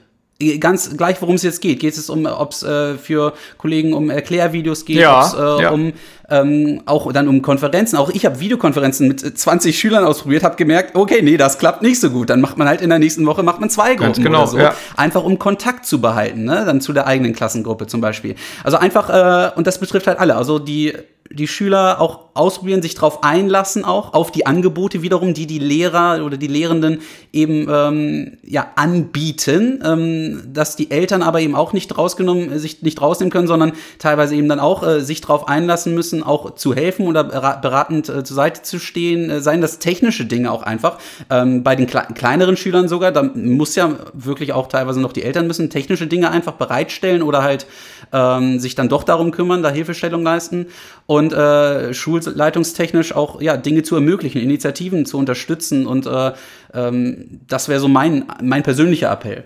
Ganz gleich, worum es jetzt geht. Geht es um, ob es äh, für Kollegen um Erklärvideos geht, ja, äh, ja. um ähm, auch dann um Konferenzen. Auch ich habe Videokonferenzen mit 20 Schülern ausprobiert, habe gemerkt, okay, nee, das klappt nicht so gut. Dann macht man halt in der nächsten Woche macht man zwei Gruppen Ganz genau, oder so, ja. einfach um Kontakt zu behalten, ne? dann zu der eigenen Klassengruppe zum Beispiel. Also einfach äh, und das betrifft halt alle. Also die die Schüler auch ausprobieren, sich darauf einlassen, auch auf die Angebote wiederum, die die Lehrer oder die Lehrenden eben ähm, ja anbieten, ähm, dass die Eltern aber eben auch nicht rausgenommen, sich nicht rausnehmen können, sondern teilweise eben dann auch äh, sich darauf einlassen müssen, auch zu helfen oder beratend äh, zur Seite zu stehen, äh, seien das technische Dinge auch einfach. Ähm, bei den kle kleineren Schülern sogar, da muss ja wirklich auch teilweise noch die Eltern müssen technische Dinge einfach bereitstellen oder halt ähm, sich dann doch darum kümmern, da Hilfestellung leisten und äh, schulleitungstechnisch auch ja, Dinge zu ermöglichen, Initiativen zu unterstützen und äh, ähm, das wäre so mein, mein persönlicher Appell.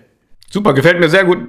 Super, gefällt mir sehr gut.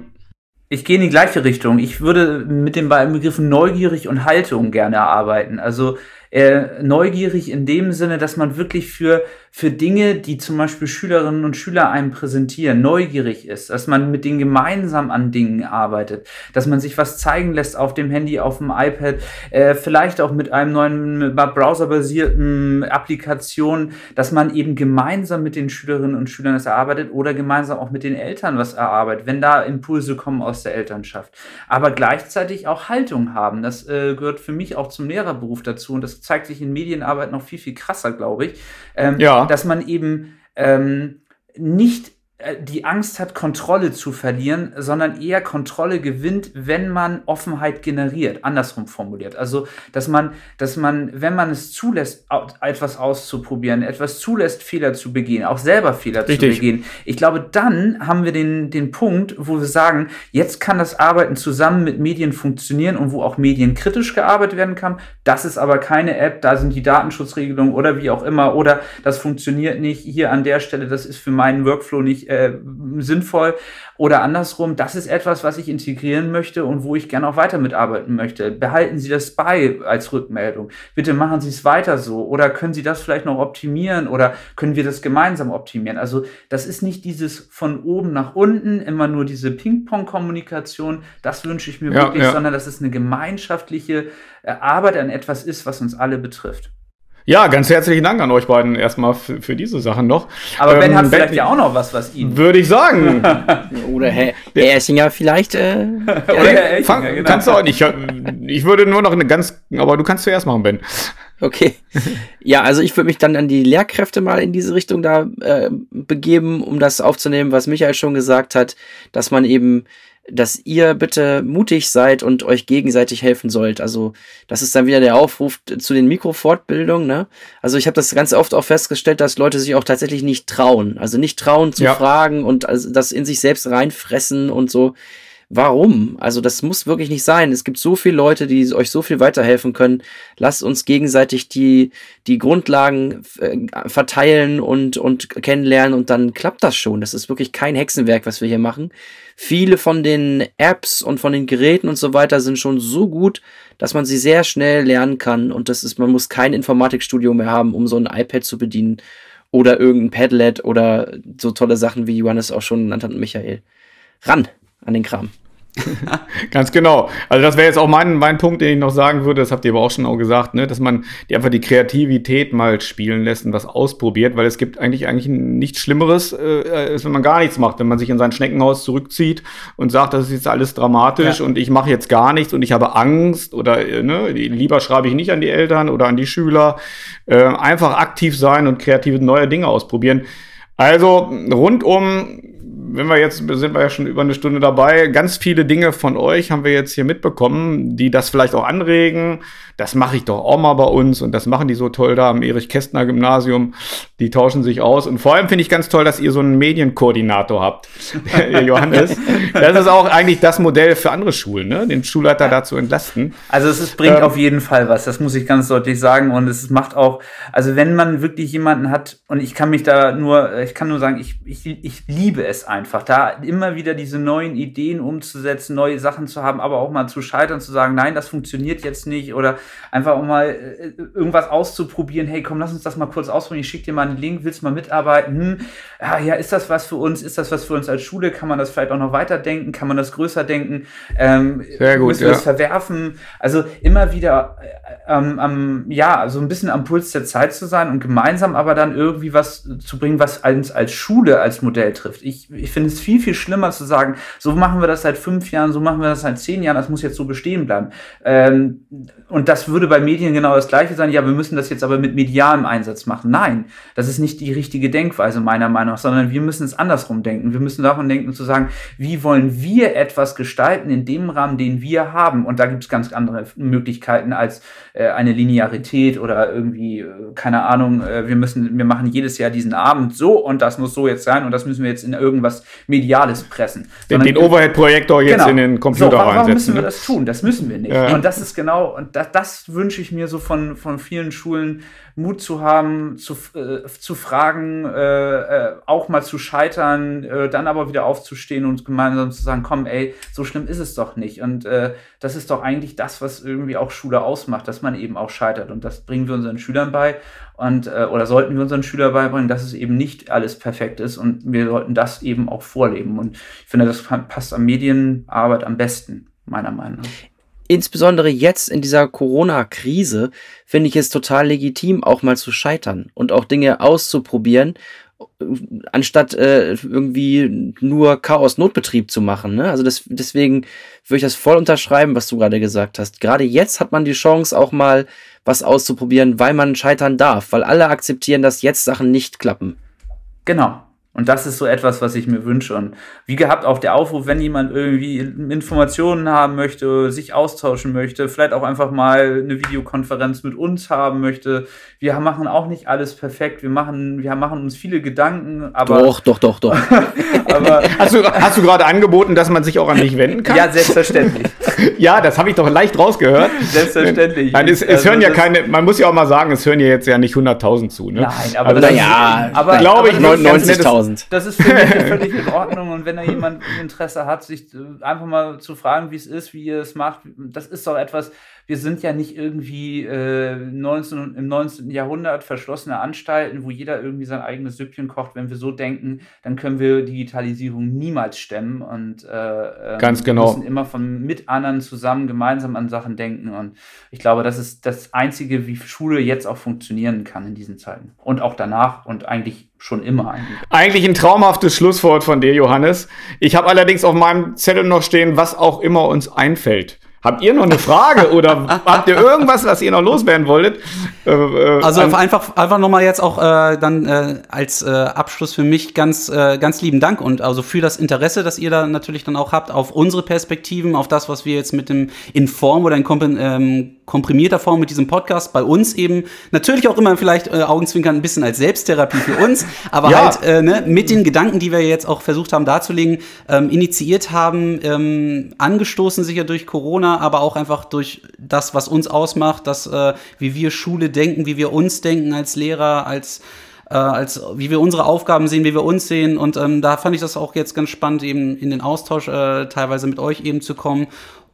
Ich gehe in die gleiche Richtung. Ich würde mit den beiden Begriffen neugierig und Haltung gerne arbeiten. Also äh, neugierig in dem Sinne, dass man wirklich für, für Dinge, die zum Beispiel Schülerinnen und Schüler einem präsentieren, neugierig ist, dass man mit denen gemeinsam an Dingen arbeitet, dass man sich was zeigen lässt auf dem Handy, auf dem iPad, äh, vielleicht auch mit einem neuen browserbasierten Applikation, dass man eben gemeinsam mit den Schülerinnen und Schülern das erarbeitet oder gemeinsam auch mit den Eltern was erarbeitet, wenn da Impulse kommen aus der Elternschaft. Aber gleichzeitig auch Haltung haben. Das äh, gehört für mich auch zum Lehrerberuf dazu und das zeigt sich in Medienarbeit noch viel, viel krasser, glaube ich. Ähm, ja dass man eben ähm, nicht die Angst hat, Kontrolle zu verlieren, sondern eher Kontrolle gewinnt, wenn man Offenheit generiert, andersrum formuliert. Also, dass man, dass man, wenn man es zulässt, etwas auszuprobieren, etwas zulässt, Fehler zu begehen, auch selber Fehler Richtig. zu begehen. Ich glaube, dann haben wir den, den Punkt, wo wir sagen, jetzt kann das Arbeiten zusammen mit Medien funktionieren und wo auch medienkritisch gearbeitet werden kann. Das ist aber keine App, da sind die Datenschutzregelungen oder wie auch immer, oder das funktioniert nicht hier an der Stelle, das ist für meinen Workflow nicht äh, sinnvoll. Oder andersrum, das ist etwas, was ich integrieren möchte und wo ich gerne auch weiter mitarbeiten möchte. Behalten Sie das bei als Rückmeldung. Bitte machen Sie es weiter so. Oder können Sie das vielleicht noch optimieren oder können wir das gemeinsam optimieren? Also das ist nicht dieses von oben nach unten, immer nur diese Ping-Pong-Kommunikation. Das wünsche ich mir ja, wirklich, ja. sondern dass es eine gemeinschaftliche äh, Arbeit an etwas ist, was uns alle betrifft. Ja, ganz herzlichen Dank an euch beiden erstmal für, für diese Sachen noch. Aber ähm, Ben hat vielleicht ja auch noch was, was ihn. Würde ich sagen. Oder Herr, Herr Essinger vielleicht. Äh, Oder Herr Fang, genau. Kannst du auch nicht. Ich würde nur noch eine ganz. Aber du kannst zuerst machen, Ben. Okay. Ja, also ich würde mich dann an die Lehrkräfte mal in diese Richtung da äh, begeben, um das aufzunehmen, was Michael schon gesagt hat, dass man eben dass ihr bitte mutig seid und euch gegenseitig helfen sollt. Also das ist dann wieder der Aufruf zu den Mikrofortbildungen. Ne? Also ich habe das ganz oft auch festgestellt, dass Leute sich auch tatsächlich nicht trauen. Also nicht trauen zu ja. fragen und also das in sich selbst reinfressen und so. Warum? Also das muss wirklich nicht sein. Es gibt so viele Leute, die euch so viel weiterhelfen können. Lasst uns gegenseitig die, die Grundlagen äh, verteilen und, und kennenlernen und dann klappt das schon. Das ist wirklich kein Hexenwerk, was wir hier machen. Viele von den Apps und von den Geräten und so weiter sind schon so gut, dass man sie sehr schnell lernen kann und das ist, man muss kein Informatikstudio mehr haben, um so ein iPad zu bedienen oder irgendein Padlet oder so tolle Sachen, wie Johannes auch schon genannt hat und Michael. Ran! An den Kram. Ganz genau. Also das wäre jetzt auch mein, mein Punkt, den ich noch sagen würde, das habt ihr aber auch schon auch gesagt, ne, dass man die einfach die Kreativität mal spielen lässt und was ausprobiert, weil es gibt eigentlich eigentlich nichts Schlimmeres, äh, als wenn man gar nichts macht, wenn man sich in sein Schneckenhaus zurückzieht und sagt, das ist jetzt alles dramatisch ja. und ich mache jetzt gar nichts und ich habe Angst oder äh, ne, lieber schreibe ich nicht an die Eltern oder an die Schüler. Äh, einfach aktiv sein und kreative neue Dinge ausprobieren. Also rundum wenn wir jetzt, sind wir ja schon über eine Stunde dabei, ganz viele Dinge von euch haben wir jetzt hier mitbekommen, die das vielleicht auch anregen. Das mache ich doch auch mal bei uns und das machen die so toll da am Erich-Kästner-Gymnasium. Die tauschen sich aus. Und vor allem finde ich ganz toll, dass ihr so einen Medienkoordinator habt, Johannes. Das ist auch eigentlich das Modell für andere Schulen, ne? den Schulleiter ja. da zu entlasten. Also es ist, bringt ähm, auf jeden Fall was, das muss ich ganz deutlich sagen. Und es macht auch, also wenn man wirklich jemanden hat, und ich kann mich da nur, ich kann nur sagen, ich, ich, ich liebe es einfach, da immer wieder diese neuen Ideen umzusetzen, neue Sachen zu haben, aber auch mal zu scheitern, zu sagen, nein, das funktioniert jetzt nicht oder einfach um mal äh, irgendwas auszuprobieren. Hey, komm, lass uns das mal kurz ausprobieren. Ich schicke dir mal einen Link, willst du mal mitarbeiten? Hm, ja, ja, ist das was für uns? Ist das was für uns als Schule? Kann man das vielleicht auch noch weiterdenken? Kann man das größer denken? Ähm, Sehr gut. Müssen wir ja. es verwerfen? Also immer wieder äh, ähm, ja, so ein bisschen am Puls der Zeit zu sein und gemeinsam aber dann irgendwie was zu bringen, was uns als Schule als Modell trifft. Ich, ich finde es viel, viel schlimmer zu sagen, so machen wir das seit fünf Jahren, so machen wir das seit zehn Jahren, das muss jetzt so bestehen bleiben. Ähm, und das würde bei Medien genau das Gleiche sein. Ja, wir müssen das jetzt aber mit medialem Einsatz machen. Nein, das ist nicht die richtige Denkweise meiner Meinung nach, sondern wir müssen es andersrum denken. Wir müssen davon denken zu sagen, wie wollen wir etwas gestalten in dem Rahmen, den wir haben? Und da gibt es ganz andere Möglichkeiten als äh, eine Linearität oder irgendwie, äh, keine Ahnung, äh, wir müssen, wir machen jedes Jahr diesen Abend so und das muss so jetzt sein und das müssen wir jetzt in irgendwas Mediales pressen. Den, den Overhead-Projektor jetzt genau. in den Computer so, warum reinsetzen. Warum müssen wir ne? das tun? Das müssen wir nicht. Ja. Und das ist genau, und das, das wünsche ich mir so von, von vielen Schulen, Mut zu haben, zu, äh, zu fragen, äh, äh, auch mal zu scheitern, äh, dann aber wieder aufzustehen und gemeinsam zu sagen, komm, ey, so schlimm ist es doch nicht. Und äh, das ist doch eigentlich das, was irgendwie auch Schule ausmacht, dass man eben auch scheitert. Und das bringen wir unseren Schülern bei und äh, oder sollten wir unseren Schülern beibringen, dass es eben nicht alles perfekt ist und wir sollten das eben auch vorleben. Und ich finde, das passt an Medienarbeit am besten, meiner Meinung nach insbesondere jetzt in dieser Corona-Krise finde ich es total legitim, auch mal zu scheitern und auch Dinge auszuprobieren anstatt äh, irgendwie nur Chaos-Notbetrieb zu machen. Ne? Also das, deswegen würde ich das voll unterschreiben, was du gerade gesagt hast. Gerade jetzt hat man die Chance, auch mal was auszuprobieren, weil man scheitern darf, weil alle akzeptieren, dass jetzt Sachen nicht klappen. Genau. Und das ist so etwas, was ich mir wünsche. Und wie gehabt auch der Aufruf, wenn jemand irgendwie Informationen haben möchte, sich austauschen möchte, vielleicht auch einfach mal eine Videokonferenz mit uns haben möchte. Wir machen auch nicht alles perfekt. Wir machen, wir machen uns viele Gedanken, aber. Doch, doch, doch, doch. aber hast du, hast du gerade angeboten, dass man sich auch an dich wenden kann? Ja, selbstverständlich. ja, das habe ich doch leicht rausgehört. Selbstverständlich. Nein, es, es also hören ja keine, man muss ja auch mal sagen, es hören ja jetzt ja nicht 100.000 zu. Ne? Nein, aber also, das, ja, aber glaube ich 90.000. 1000. Das ist für mich völlig in Ordnung. Und wenn da jemand Interesse hat, sich äh, einfach mal zu fragen, wie es ist, wie ihr es macht, das ist doch etwas, wir sind ja nicht irgendwie äh, 19, im 19. Jahrhundert verschlossene Anstalten, wo jeder irgendwie sein eigenes Süppchen kocht. Wenn wir so denken, dann können wir Digitalisierung niemals stemmen und äh, ähm, Ganz genau. müssen immer von mit anderen zusammen gemeinsam an Sachen denken. Und ich glaube, das ist das Einzige, wie Schule jetzt auch funktionieren kann in diesen Zeiten. Und auch danach und eigentlich schon immer eigentlich. Eigentlich ein traumhaftes Schlusswort von dir, Johannes. Ich habe allerdings auf meinem Zettel noch stehen, was auch immer uns einfällt. Habt ihr noch eine Frage oder habt ihr irgendwas, was ihr noch loswerden wolltet? Äh, äh, also einfach, einfach nochmal jetzt auch äh, dann äh, als äh, Abschluss für mich ganz, äh, ganz lieben Dank und also für das Interesse, das ihr da natürlich dann auch habt, auf unsere Perspektiven, auf das, was wir jetzt mit dem in Form oder in ähm, komprimierter Form mit diesem Podcast bei uns eben natürlich auch immer vielleicht äh, Augenzwinkern ein bisschen als Selbsttherapie für uns, aber ja. halt äh, ne, mit den Gedanken, die wir jetzt auch versucht haben darzulegen, ähm, initiiert haben, ähm, angestoßen sicher durch Corona, aber auch einfach durch das, was uns ausmacht, das, äh, wie wir Schule denken, wie wir uns denken als Lehrer, als äh, als wie wir unsere Aufgaben sehen, wie wir uns sehen. Und ähm, da fand ich das auch jetzt ganz spannend, eben in den Austausch äh, teilweise mit euch eben zu kommen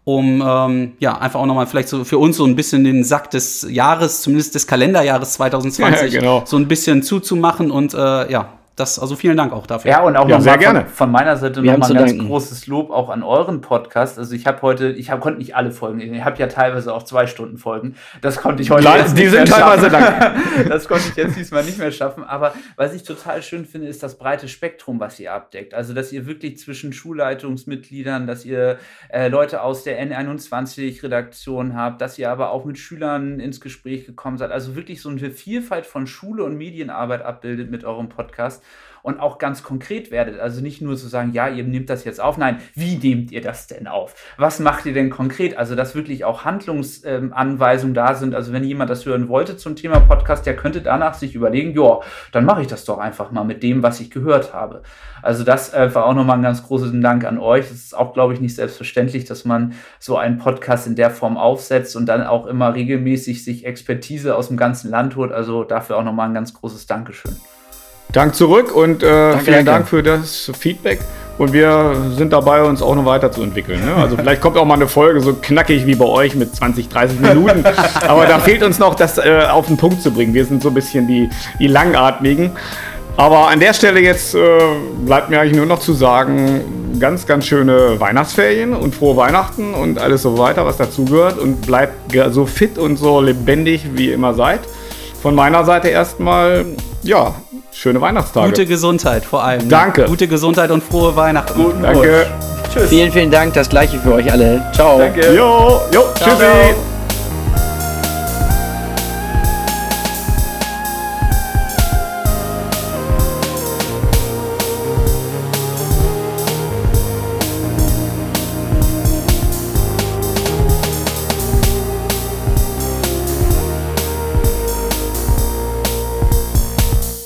um ähm, ja einfach auch nochmal vielleicht so für uns so ein bisschen den Sack des Jahres, zumindest des Kalenderjahres 2020, ja, genau. so ein bisschen zuzumachen und äh, ja, das, also vielen Dank auch dafür. Ja, und auch ja, gerne. Von, von meiner Seite nochmal ein ganz danken. großes Lob auch an euren Podcast. Also ich habe heute, ich hab, konnte nicht alle Folgen, ich habe ja teilweise auch zwei Stunden Folgen. Das konnte ich heute Klar, jetzt Die sind teilweise lang. das konnte ich jetzt diesmal nicht mehr schaffen. Aber was ich total schön finde, ist das breite Spektrum, was ihr abdeckt. Also dass ihr wirklich zwischen Schulleitungsmitgliedern, dass ihr äh, Leute aus der N21-Redaktion habt, dass ihr aber auch mit Schülern ins Gespräch gekommen seid. Also wirklich so eine Vielfalt von Schule und Medienarbeit abbildet mit eurem Podcast und auch ganz konkret werdet. Also nicht nur zu sagen, ja, ihr nehmt das jetzt auf. Nein, wie nehmt ihr das denn auf? Was macht ihr denn konkret? Also, dass wirklich auch Handlungsanweisungen da sind. Also, wenn jemand das hören wollte zum Thema Podcast, der könnte danach sich überlegen, ja, dann mache ich das doch einfach mal mit dem, was ich gehört habe. Also, das äh, war auch nochmal ein ganz großes Dank an euch. Es ist auch, glaube ich, nicht selbstverständlich, dass man so einen Podcast in der Form aufsetzt und dann auch immer regelmäßig sich Expertise aus dem ganzen Land holt. Also, dafür auch nochmal ein ganz großes Dankeschön. Dank zurück und äh, danke, vielen danke. Dank für das Feedback. Und wir sind dabei, uns auch noch weiterzuentwickeln. Ne? Also vielleicht kommt auch mal eine Folge so knackig wie bei euch mit 20, 30 Minuten. Aber da fehlt uns noch, das äh, auf den Punkt zu bringen. Wir sind so ein bisschen die, die Langatmigen. Aber an der Stelle jetzt äh, bleibt mir eigentlich nur noch zu sagen, ganz, ganz schöne Weihnachtsferien und frohe Weihnachten und alles so weiter, was dazugehört. Und bleibt so fit und so lebendig, wie ihr immer seid. Von meiner Seite erstmal, ja, schöne Weihnachtstage. Gute Gesundheit vor allem. Ne? Danke. Gute Gesundheit und frohe Weihnachten. Guten Danke. Tschüss. Vielen, vielen Dank. Das gleiche für euch alle. Ciao. Danke. Jo, jo, ciao, tschüssi. Ciao.